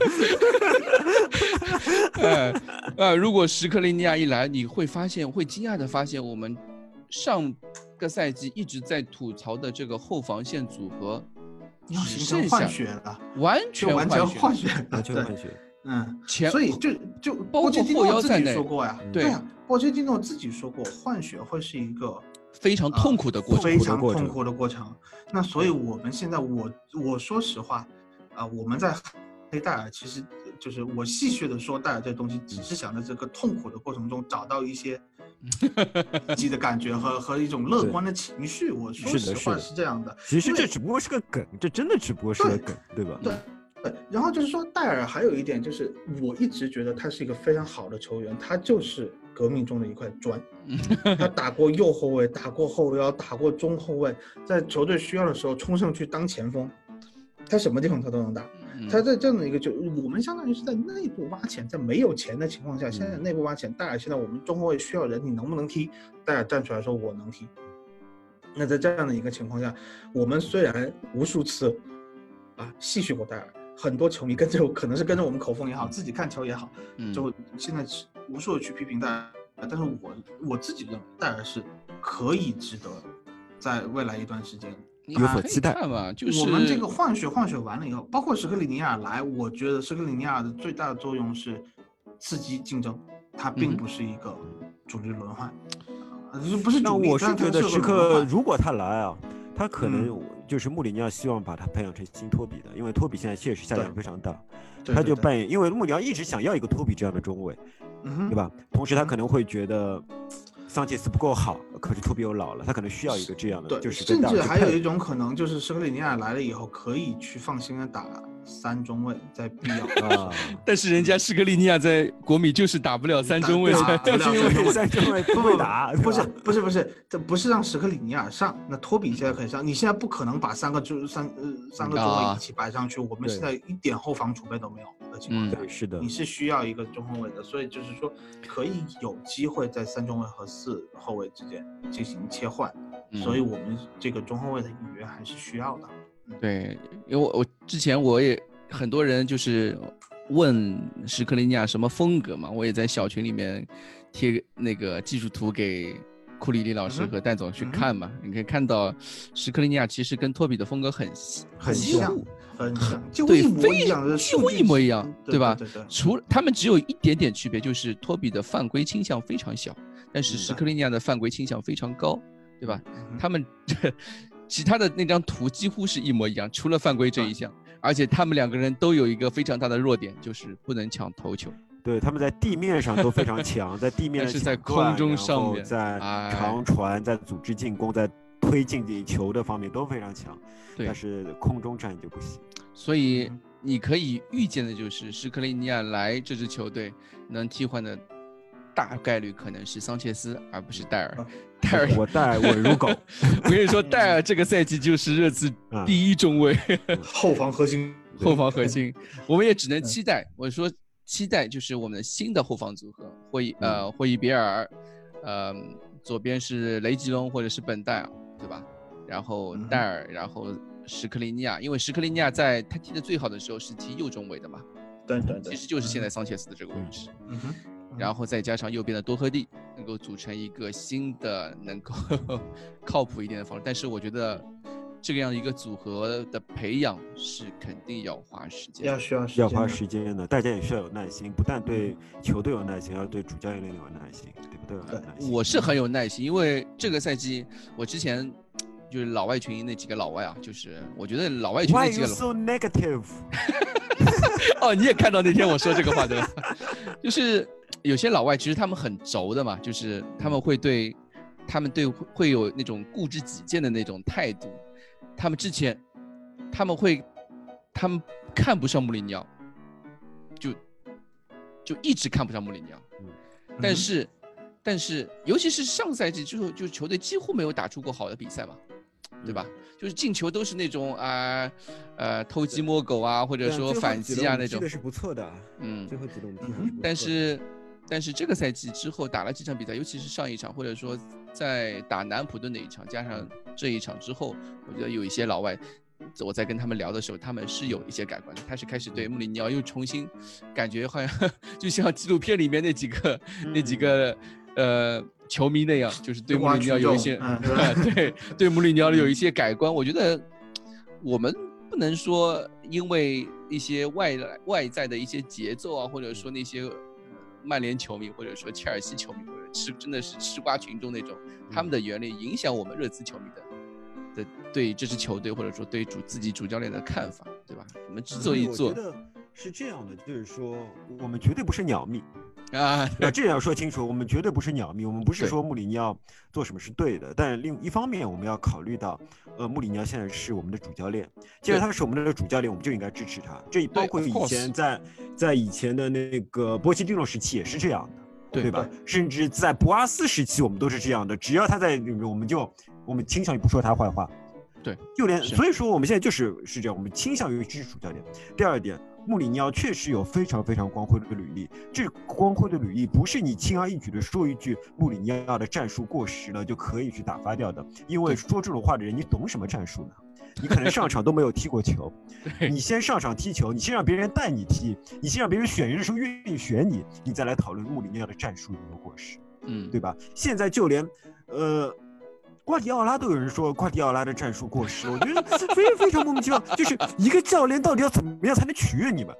呃 呃，如果什克里尼亚一来，你会发现，会惊讶的发现，我们上个赛季一直在吐槽的这个后防线组合，只剩下完全完全换血，完全换血。嗯，前所以就就包括后腰在内说过呀，对。呀，波切蒂诺自己说过，换血会是一个非常痛苦的过程，非常痛苦的过程。那所以我们现在，我我说实话，啊，我们在黑戴尔其实。就是我戏谑的说戴尔这东西，只是想在这个痛苦的过程中找到一些积极的感觉和和一种乐观的情绪。我说实话是这样的。其实这只不过是个梗，这真的只不过是个梗，对吧？对。对，然后就是说戴尔还有一点就是，我一直觉得他是一个非常好的球员，他就是革命中的一块砖。他打过右后卫，打过后腰，打过中后卫，在球队需要的时候冲上去当前锋，他什么地方他都能打。他在这样的一个就我们相当于是在内部挖潜，在没有钱的情况下，现在内部挖潜，戴尔现在我们中后卫需要人，你能不能踢？戴尔站出来说我能踢。那在这样的一个情况下，我们虽然无数次啊戏谑过戴尔。很多球迷跟着，可能是跟着我们口风也好，自己看球也好，就现在无数的去批评戴尔，但是我我自己认为戴尔是可以值得在未来一段时间有所期待嘛。就是我们这个换血换血完了以后，包括史克里尼亚来，我觉得史克里尼亚的最大的作用是刺激竞争，他并不是一个主力轮换，不是主力。那我是觉得时刻如果他来啊，他可能。就是穆里尼奥希望把他培养成新托比的，因为托比现在确实下降非常大，他就扮演，因为穆里尼奥一直想要一个托比这样的中卫，对吧？同时他可能会觉得桑切斯不够好，可是托比又老了，他可能需要一个这样的，就是甚至还有一种可能，就是圣克里尼亚来了以后可以去放心的打。三中卫在必要 啊，但是人家施格利尼亚在国米就是打不了三中卫，三中卫。不会打，不是不是不是，这不是让史克里尼亚上，那托比现在可以上，你现在不可能把三个中三呃三个中卫一起摆上去，我们现在一点后防储备都没有的情况下，是的，你是需要一个中后卫的，所以就是说可以有机会在三中卫和四后卫之间进行切换，所以我们这个中后卫的引援还是需要的。对，因为我我之前我也很多人就是问史克林尼亚什么风格嘛，我也在小群里面贴那个技术图给库里里老师和戴总去看嘛。你可以看到史克林尼亚其实跟托比的风格很很像，很像，对，非几乎一模一样，对吧？对对。除他们只有一点点区别，就是托比的犯规倾向非常小，但是史克利尼亚的犯规倾向非常高，对吧？他们。其他的那张图几乎是一模一样，除了犯规这一项，而且他们两个人都有一个非常大的弱点，就是不能抢头球。对，他们在地面上都非常强，在地面是在空中上面，在长传、在组织进攻、在推进球的方面都非常强，但是空中战就不行。所以你可以预见的就是，斯克利尼亚来这支球队能替换的。大概率可能是桑切斯，而不是戴尔。戴尔，我戴尔稳如狗。我跟你说，戴尔这个赛季就是热刺 第一中卫，后防核心，后防核心。我们也只能期待。我说期待就是我们的新的后防组合，霍伊呃霍伊比尔，呃左边是雷吉隆或者是本戴尔，对吧？然后戴尔，然后史克林尼亚，因为史克林尼亚在他踢的最好的时候是踢右中卫的嘛。对对对，其实就是现在桑切斯的这个位置。嗯哼。然后再加上右边的多赫蒂，能够组成一个新的能够 靠谱一点的防守。但是我觉得这个样一个组合的培养是肯定要花时间，要需要要花时间的。大家也需要有耐心，不但对球队有耐心，要对主教练有耐心，对不对？对，我是很有耐心，因为这个赛季我之前就是老外群那几个老外啊，就是我觉得老外群那几个。Why so negative？哦，你也看到那天我说这个话对吧？就是。有些老外其实他们很轴的嘛，就是他们会对，他们对会有那种固执己见的那种态度。他们之前，他们会，他们看不上穆里尼奥，就就一直看不上穆里尼奥。嗯但是，但是，尤其是上赛季之后，就球队几乎没有打出过好的比赛嘛，对吧？就是进球都是那种啊，呃，偷鸡摸狗啊，或者说反击啊那种。这个是不错的，嗯，最后几轮踢的但是。但是这个赛季之后打了几场比赛，尤其是上一场，或者说在打南普顿那一场，加上这一场之后，我觉得有一些老外，我在跟他们聊的时候，他们是有一些改观的，他是开始对穆里尼奥又重新感觉好像 就像纪录片里面那几个那几个呃球迷那样，就是对穆里尼奥有一些 对对穆里尼奥有一些改观。我觉得我们不能说因为一些外来外在的一些节奏啊，或者说那些。曼联球迷或者说切尔西球迷或者吃真的是吃瓜群众那种，他们的原理影响我们热刺球迷的的对这支球队或者说对主自己主教练的看法，对吧？我们之所以做，是这样的，就是说我们绝对不是鸟蜜啊，那这要说清楚，我们绝对不是鸟迷，我们不是说穆里尼奥做什么是对的，但另一方面我们要考虑到，呃，穆里尼奥现在是我们的主教练，既然他是我们的主教练，我们就应该支持他。这包括以前在在以前的那个波切蒂诺时期也是这样的，对吧？甚至在博阿斯时期，我们都是这样的，只要他在里面，我们就我们倾向于不说他坏话。对，就连所以说我们现在就是是这样，我们倾向于支持主教练。第二点。穆里尼奥确实有非常非常光辉的履历，这光辉的履历不是你轻而易举的说一句穆里尼奥的战术过时了就可以去打发掉的。因为说这种话的人，你懂什么战术呢？你可能上场都没有踢过球，你先上场踢球，你先让别人带你踢，你先让别人选人的时候愿意选你，你再来讨论穆里尼奥的战术有没有过时，嗯，对吧？现在就连，呃。瓜迪奥拉都有人说瓜迪奥拉的战术过时，我觉得非非常莫名其妙。就是一个教练到底要怎么样才能取悦你们？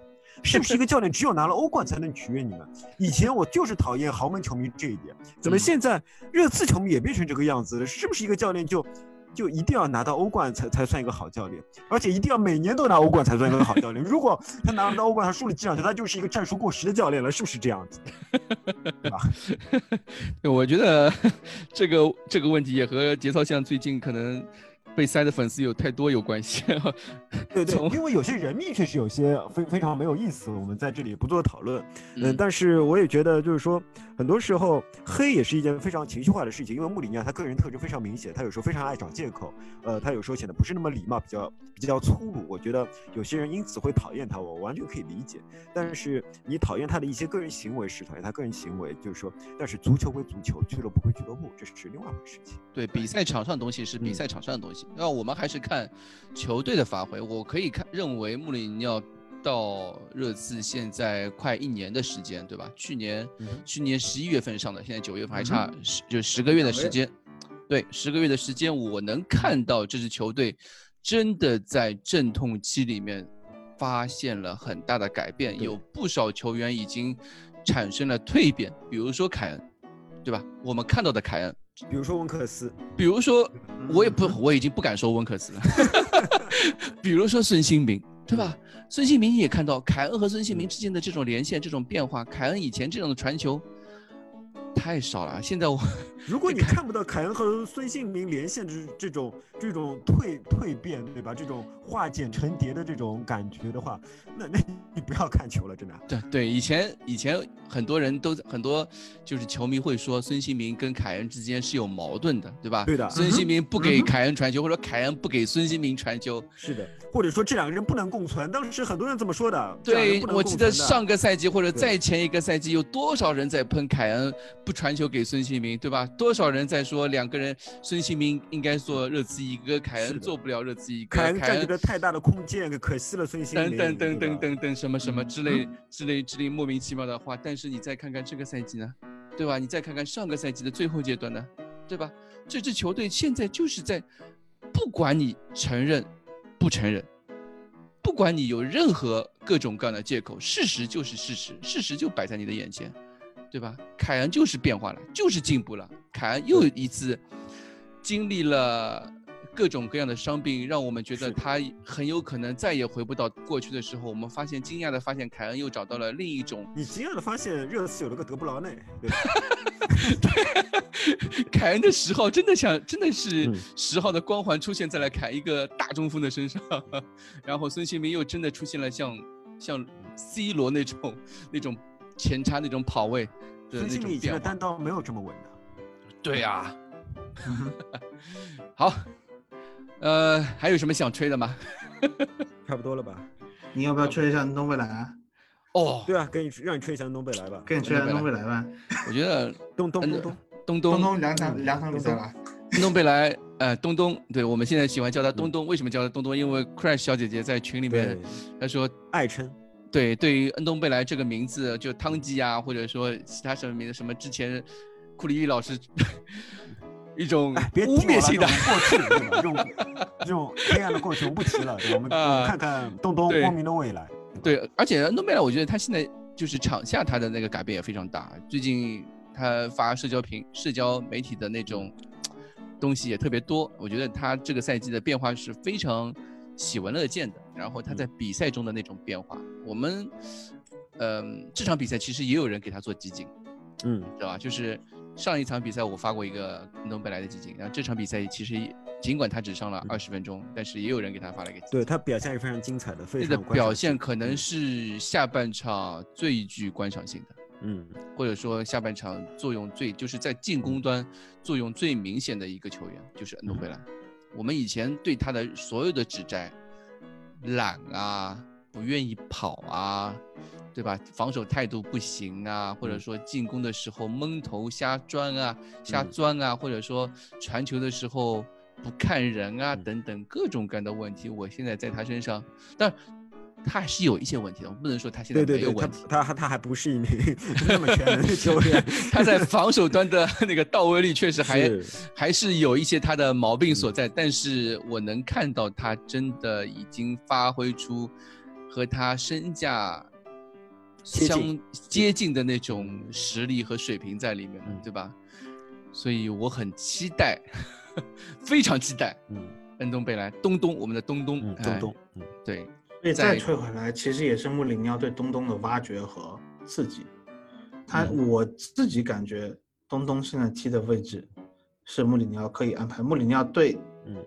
是不是一个教练只有拿了欧冠才能取悦你们？以前我就是讨厌豪门球迷这一点，怎么现在热刺球迷也变成这个样子了？是不是一个教练就？就一定要拿到欧冠才才算一个好教练，而且一定要每年都拿欧冠才算一个好教练。如果他拿不到欧冠，他输了几场球，他就是一个战术过时的教练了，是不是这样子？对吧？我觉得 这个这个问题也和节操像最近可能。被塞的粉丝有太多有关系，对对，因为有些人命确实有些非非常没有意思，我们在这里不做讨论。嗯，但是我也觉得就是说，很多时候黑也是一件非常情绪化的事情，因为穆里尼奥他个人特征非常明显，他有时候非常爱找借口，呃，他有时候显得不是那么礼貌，比较比较粗鲁。我觉得有些人因此会讨厌他，我完全可以理解。但是你讨厌他的一些个人行为是讨厌他个人行为，就是说，但是足球归足球，俱乐部归俱乐部，这是另外一回事情。对，比赛场上的东西是比赛场上的东西。那我们还是看球队的发挥。我可以看认为穆里尼奥到热刺现在快一年的时间，对吧？去年去年十一月份上的，现在九月份还差十就十个月的时间。对，十个月的时间，我能看到这支球队真的在阵痛期里面发现了很大的改变，有不少球员已经产生了蜕变，比如说凯恩，对吧？我们看到的凯恩。比如说温克斯，比如说我也不我已经不敢说温克斯了，比如说孙兴民，对吧？孙兴民也看到凯恩和孙兴民之间的这种连线、这种变化。凯恩以前这种的传球。太少了，现在我，如果你看不到凯恩和孙兴民连线这这种这种蜕蜕变，对吧？这种化茧成蝶的这种感觉的话，那那你不要看球了，真的。对对，以前以前很多人都很多就是球迷会说孙兴民跟凯恩之间是有矛盾的，对吧？对的。孙兴民不给凯恩传球，或者凯恩不给孙兴民传球。是的，或者说这两个人不能共存，当时很多人这么说的。对，我记得上个赛季或者再前一个赛季，有多少人在喷凯恩？不传球给孙兴民，对吧？多少人在说两个人，孙兴民应该做热刺一哥，凯恩做不了热刺一哥，凯恩占据了太大的空间，可惜了孙兴民。等等等等等等什么什么之类之类之类莫名其妙的话。但是你再看看这个赛季呢，对吧？你再看看上个赛季的最后阶段呢，对吧？这支球队现在就是在，不管你承认不承认，不管你有任何各种各样的借口，事实就是事实，事实就摆在你的眼前。对吧？凯恩就是变化了，就是进步了。凯恩又一次经历了各种各样的伤病，让我们觉得他很有可能再也回不到过去的时候。我们发现，惊讶的发现，凯恩又找到了另一种。你惊讶的发现，热刺有了个德布劳内。对，凯恩的十号真的像，真的是十号的光环出现在了凯一个大中锋的身上。然后孙兴民又真的出现了像像 C 罗那种那种。前插那种跑位，孙兴民以前的单刀没有这么稳的。对呀。好，呃，还有什么想吹的吗？差不多了吧？你要不要吹一下东北来啊？哦，对啊，给你让你吹一下东北来吧。给你吹一下东北来吧。我觉得东东东东东东东两场两场比赛了。东北来，呃，东东，对我们现在喜欢叫他东东，为什么叫他东东？因为 Crash 小姐姐在群里面，她说爱称。对，对于恩东贝莱这个名字，就汤吉啊，或者说其他什么名字，什么之前库里伊老师 一种污蔑性 的过去，这种这种黑暗的过去我们不提了，我们看看东东光明的未来。对，而且恩东贝莱，我觉得他现在就是场下他的那个改变也非常大，最近他发社交平、社交媒体的那种东西也特别多，我觉得他这个赛季的变化是非常。喜闻乐见的。然后他在比赛中的那种变化，我们，嗯，这场比赛其实也有人给他做集锦，嗯，知道吧？就是上一场比赛我发过一个恩东贝莱的集锦，然后这场比赛其实尽管他只上了二十分钟，但是也有人给他发了一个。对他表现是非常精彩的，非常的表现可能是下半场最具观赏性的。嗯，或者说下半场作用最就是在进攻端作用最明显的一个球员就是恩东贝莱。我们以前对他的所有的指摘，懒啊，不愿意跑啊，对吧？防守态度不行啊，或者说进攻的时候蒙头瞎钻啊、瞎钻啊，或者说传球的时候不看人啊等等各种各样的问题，我现在在他身上，但。他还是有一些问题的，我们不能说他现在没有问题。他他他还不是一名 那么全能的 球员，他在防守端的那个到位率确实还还是有一些他的毛病所在。但是我能看到他真的已经发挥出和他身价相接近的那种实力和水平在里面了，对吧？所以我很期待，非常期待。嗯，恩东贝莱，东东，我们的东东，东东，嗯，对。再退回来，其实也是穆里尼奥对东东的挖掘和刺激。他我自己感觉，东东现在踢的位置是穆里尼奥可以安排。穆里尼奥对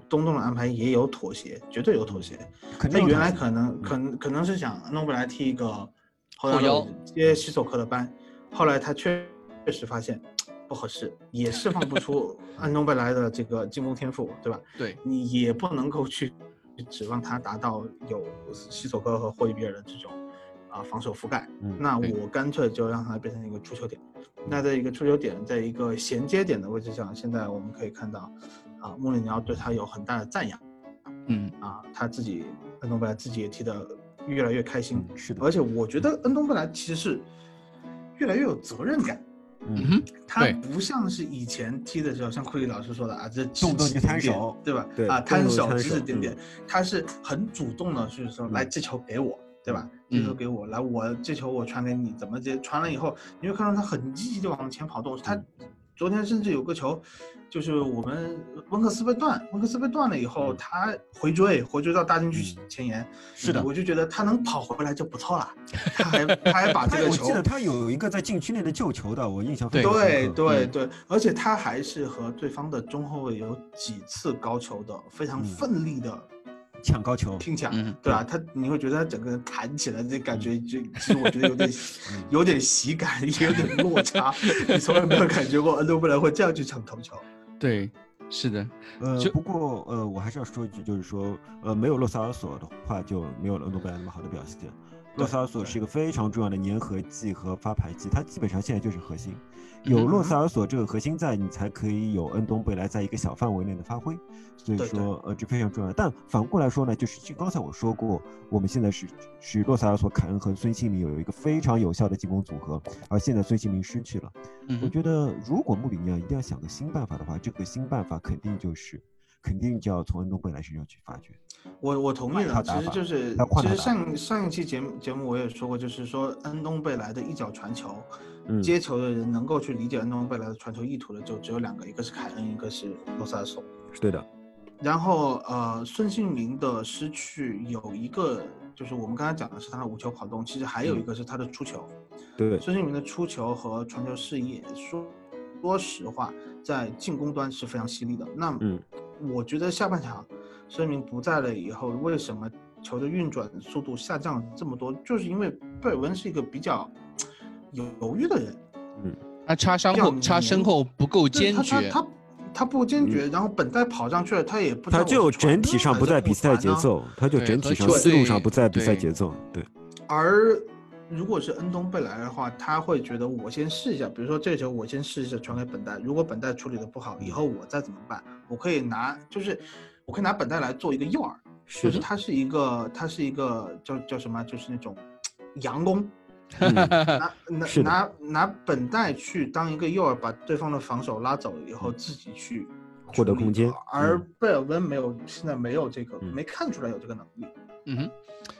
东东的安排也有妥协，绝对有妥协。他原来可能可能可能是想弄不来踢一个后腰接西索科的班，后来他确确实发现不合适，也释放不出 安东贝莱的这个进攻天赋，对吧？对你也不能够去。指望他达到有西索科和霍伊比尔的这种啊防守覆盖，那我干脆就让他变成一个出球点。那在一个出球点，在一个衔接点的位置上，现在我们可以看到，啊，穆里尼奥对他有很大的赞扬。嗯，啊，他自己恩东贝莱自己也踢得越来越开心。是的，而且我觉得恩东贝莱其实是越来越有责任感。嗯，他不像是以前踢的时候，像库里老师说的啊，这动不动就摊手，对吧？对啊，摊手指指点点，他是很主动的，就是说来这球给我，对吧？这球给我，来我这球我传给你，怎么接传了以后，你会看到他很积极的往前跑动。他昨天甚至有个球。就是我们温克斯被断，温克斯被断了以后，他回追，回追到大禁区前沿。是的，我就觉得他能跑回来就不错了。他还他还把这个球，我记得他有一个在禁区内的救球的，我印象非常深对对对，而且他还是和对方的中后卫有几次高球的非常奋力的抢高球拼抢，对吧？他你会觉得他整个人弹起来这感觉，就其实我觉得有点 有点喜感，也有点落差。你从来没有感觉过恩多布莱会这样去抢头球。对，是的，呃，不过呃，我还是要说一句，就是说，呃，没有洛萨尔索的话，就没有了恩多贝莱那么好的表现。洛萨尔索是一个非常重要的粘合剂和发牌剂，它基本上现在就是核心。有洛萨尔索这个核心在，你才可以有恩东贝莱在一个小范围内的发挥。所以说，呃，这非常重要。但反过来说呢，就是就刚才我说过，我们现在是是洛萨尔索、凯恩和孙兴民有一个非常有效的进攻组合，而现在孙兴民失去了。我觉得，如果穆里尼奥一定要想个新办法的话，这个新办法肯定就是，肯定就要从恩东贝莱身上去发掘。我我同意了，其实就是其实上上一期节目节目我也说过，就是说恩东贝莱的一脚传球，接球的人能够去理解恩东贝莱的传球意图的就只有两个，一个是凯恩，一个是罗萨尔索。对的。然后呃，孙兴民的失去有一个，就是我们刚才讲的是他的无球跑动，其实还有一个是他的出球。对，孙兴民的出球和传球视野，说说实话，在进攻端是非常犀利的。那嗯，我觉得下半场孙明不在了以后，为什么球的运转速度下降这么多？就是因为贝尔温是一个比较犹豫的人。嗯，他插身后，插身后不够坚决。他他不坚决，然后本代跑上去了，他也不。他就整体上不在比赛节奏，他就整体上思路上不在比赛节奏。对。而如果是恩东贝莱的话，他会觉得我先试一下，比如说这球我先试一下传给本代，如果本代处理的不好，以后我再怎么办？我可以拿，就是我可以拿本代来做一个诱饵，就是他是一个，他是一个叫叫什么？就是那种佯攻。拿拿拿拿本代去当一个诱饵，把对方的防守拉走了以后，自己去获得空间。而贝尔温没有，现在没有这个，没看出来有这个能力。嗯哼。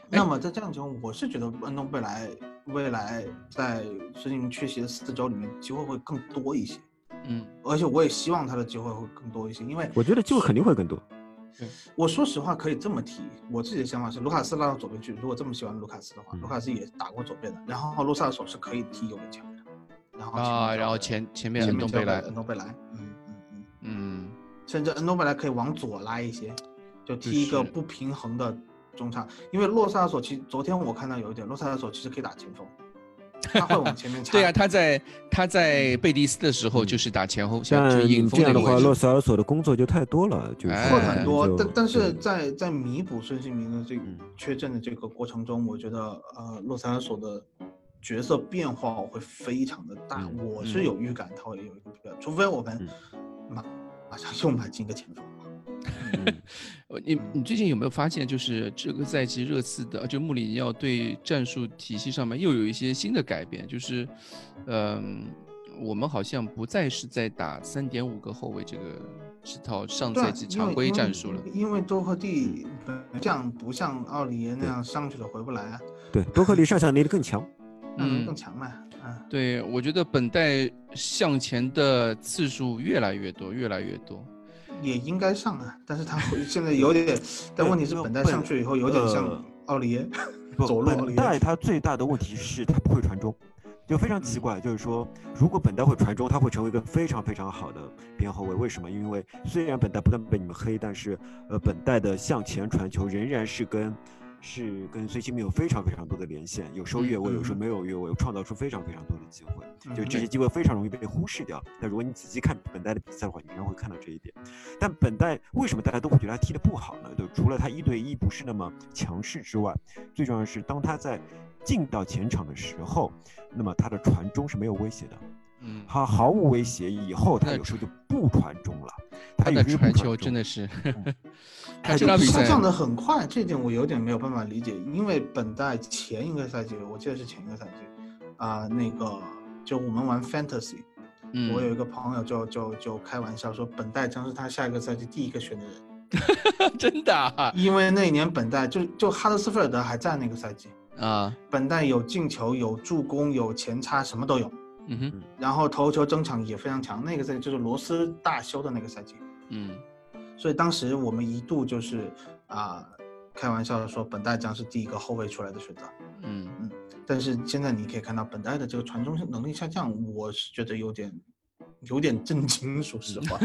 那么在这样情况，我是觉得恩东贝莱未来在孙兴民缺席的四周里面，机会会更多一些。嗯。而且我也希望他的机会会更多一些，因为我觉得机会肯定会更多。我说实话可以这么提，我自己的想法是卢卡斯拉到左边去，如果这么喜欢卢卡斯的话，卢卡斯也打过左边的，然后洛萨尔索是可以踢右边前卫的，然后啊，然后前前面恩东贝莱，恩东贝莱，嗯嗯嗯。嗯，甚至恩东贝莱可以往左拉一些，就踢一个不平衡的中场，因为洛萨尔索其实昨天我看到有一点，洛萨尔索其实可以打前锋。他会往前面插。对啊，他在他在贝蒂斯的时候就是打前后，像这样的话，洛塞尔索的工作就太多了，就会很多。但但是在在弥补孙兴民的这个缺阵的这个过程中，我觉得呃，洛塞尔索的角色变化会非常的大。我是有预感他会有一个，除非我们马马上又买进一个前锋。你你最近有没有发现，就是这个赛季热刺的，就穆里尼奥对战术体系上面又有一些新的改变？就是，嗯，我们好像不再是在打三点五个后卫这个这套上赛季常规战术了。因为多赫蒂这样不像奥里耶那样上去了回不来啊。对，多赫蒂上场能力更强，嗯，更强嘛。嗯，对，我觉得本代向前的次数越来越多，越来越多。也应该上啊，但是他现在有点，但问题是本代上去以后有点像奥利耶，走路。本代他最大的问题是他不会传中，就非常奇怪，就是说如果本代会传中，他会成为一个非常非常好的边后卫。为什么？因为虽然本代不断被你们黑，但是呃，本代的向前传球仍然是跟。是跟孙兴民有非常非常多的连线，有时候越位，有时候没有越位，创造出非常非常多的机会，就这些机会非常容易被忽视掉。但如果你仔细看本代的比赛的话，你仍然会看到这一点。但本代为什么大家都会觉得他踢得不好呢？就除了他一对一不是那么强势之外，最重要的是当他在进到前场的时候，那么他的传中是没有威胁的。嗯，他毫无威胁，以后他有时候就不传中了。他的传球真的是，他这下降的很快，这点我有点没有办法理解。因为本代前一个赛季，我记得是前一个赛季，啊，那个就我们玩 Fantasy，我有一个朋友就就就开玩笑说，本代将是他下一个赛季第一个选的人。真的？因为那一年本代就就哈德斯菲尔德还在那个赛季啊，本代有进球、有助攻、有前插，什么都有。嗯哼，然后头球争抢也非常强，那个赛季就是罗斯大修的那个赛季。嗯，所以当时我们一度就是啊，开玩笑的说本代将是第一个后卫出来的选择。嗯嗯，但是现在你可以看到本代的这个传中能力下降，我是觉得有点。有点震惊，说实话。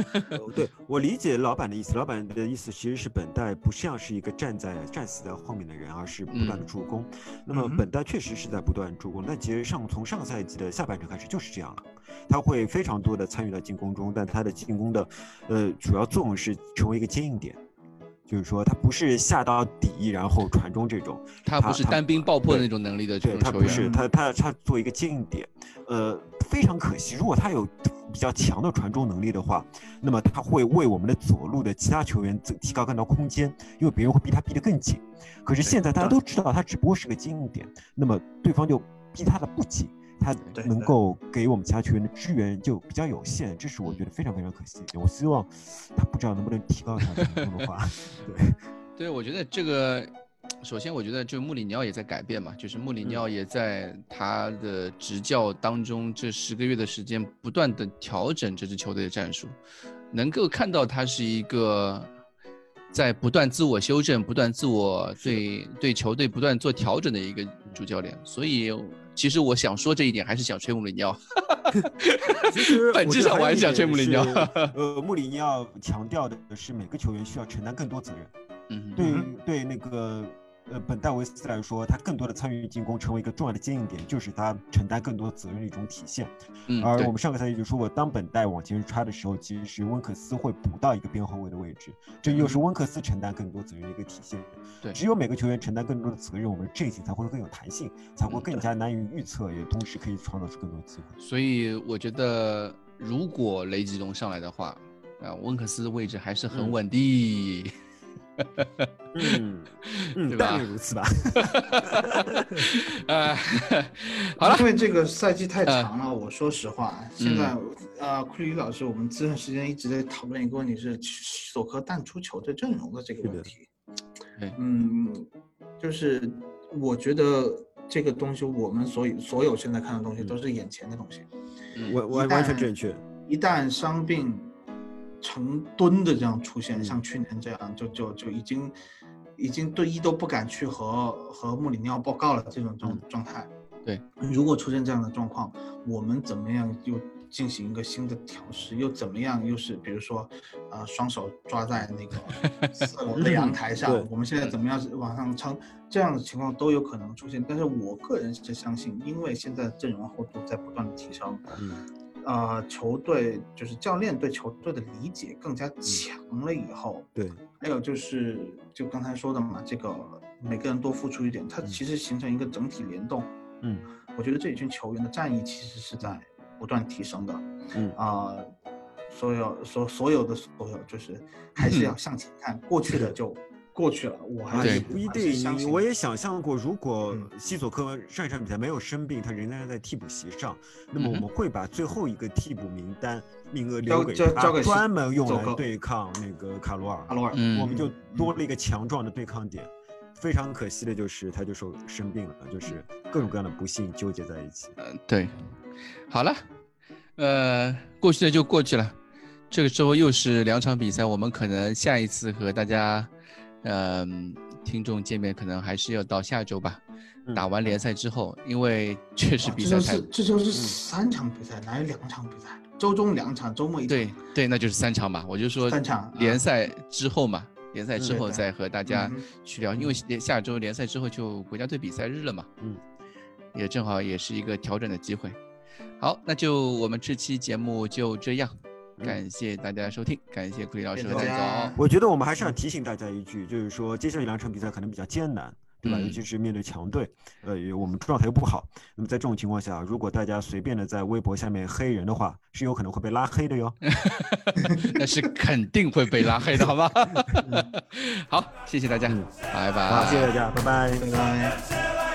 对我理解老板的意思，老板的意思其实是本代不像是一个站在战死在后面的人，而是不断的助攻。那么本代确实是在不断助攻，但其实上从上赛季的下半程开始就是这样了，他会非常多的参与到进攻中，但他的进攻的呃主要作用是成为一个接应点。就是说，他不是下到底然后传中这种，他不是单兵爆破那种能力的这种球员。他不是，他他他做一个接应点，呃，非常可惜。如果他有比较强的传中能力的话，那么他会为我们的左路的其他球员提高更多空间，因为别人会逼他逼得更紧。可是现在大家都知道，他只不过是个接应点，那么对方就逼他的不紧。他能够给我们其他球员的支援就比较有限，这是我觉得非常非常可惜。我希望他不知道能不能提高他的话。对，对我觉得这个，首先我觉得就穆里尼奥也在改变嘛，就是穆里尼奥也在他的执教当中这十个月的时间不断的调整这支球队的战术，能够看到他是一个在不断自我修正、不断自我对对球队不断做调整的一个主教练，所以。其实我想说这一点，还是想吹穆里尼奥。其实本质上我还是想吹穆里尼奥。呃，穆里尼奥强调的是每个球员需要承担更多责任。嗯，对对，那个。呃，本戴维斯来说，他更多的参与进攻，成为一个重要的接应点，就是他承担更多责任的一种体现。嗯，而我们上个赛季就说过，当本戴往前插的时候，其实是温克斯会补到一个边后卫的位置，这又是温克斯承担更多责任的一个体现。对，只有每个球员承担更多的责任，我们的阵型才会更有弹性，才会更加难以预测，也同时可以创造出更多机会。所以我觉得，如果雷吉隆上来的话，啊，温克斯的位置还是很稳的。嗯 嗯，大概如此吧。呃，好了，因为这个赛季太长了，我说实话，现在呃，库里老师，我们这段时间一直在讨论一个问题，是索科淡出球队阵容的这个问题。嗯，就是我觉得这个东西，我们所有所有现在看的东西，都是眼前的东西。我我完全正确。一旦伤病。成吨的这样出现，像去年这样，就就就已经已经队医都不敢去和和穆里尼奥报告了这种状状态。对，如果出现这样的状况，我们怎么样又进行一个新的调试？又怎么样？又是比如说，呃，双手抓在那个 四楼的阳台上，我们现在怎么样往上撑？这样的情况都有可能出现。但是我个人是相信，因为现在阵容厚度在不断的提升，嗯，呃，球队就是教练对球队的理解更加强了以后，对，还有就是就刚才说的嘛，这个每个人多付出一点，它其实形成一个整体联动。嗯，我觉得这一群球员的战役其实是在不断提升的。嗯啊，所有所所有的所有，就是 还是要向前看，过去的就过去了。我还是不一定，我也想象过，如果西索科上一场比赛没有生病，他仍然在替补席上，那么我们会把最后一个替补名单名额留给他，专门用来对抗那个卡罗尔。卡罗尔，我们就多了一个强壮的对抗点。非常可惜的就是，他就说生病了，就是各种各样的不幸纠结在一起。嗯，对。好了，呃，过去的就过去了。这个时候又是两场比赛，我们可能下一次和大家，嗯，听众见面可能还是要到下周吧。打完联赛之后，因为 确实比赛太……这就是三场比赛，哪有两场比赛？周中两场，周末一场。对对，那就是三场吧。我就说三场联赛之后嘛。联赛之后再和大家去聊，因为下周联赛之后就国家队比赛日了嘛，嗯，也正好也是一个调整的机会。好，那就我们这期节目就这样，感谢大家收听，感谢库里老师和戴总。我觉得我们还是要提醒大家一句，就是说接下来两场比赛可能比较艰难。对吧？尤其是面对强队，呃，我们状态又不好。那么在这种情况下，如果大家随便的在微博下面黑人的话，是有可能会被拉黑的哟。那是肯定会被拉黑的，好吧？好，谢谢大家，拜拜。好，谢谢大家，拜拜，拜拜。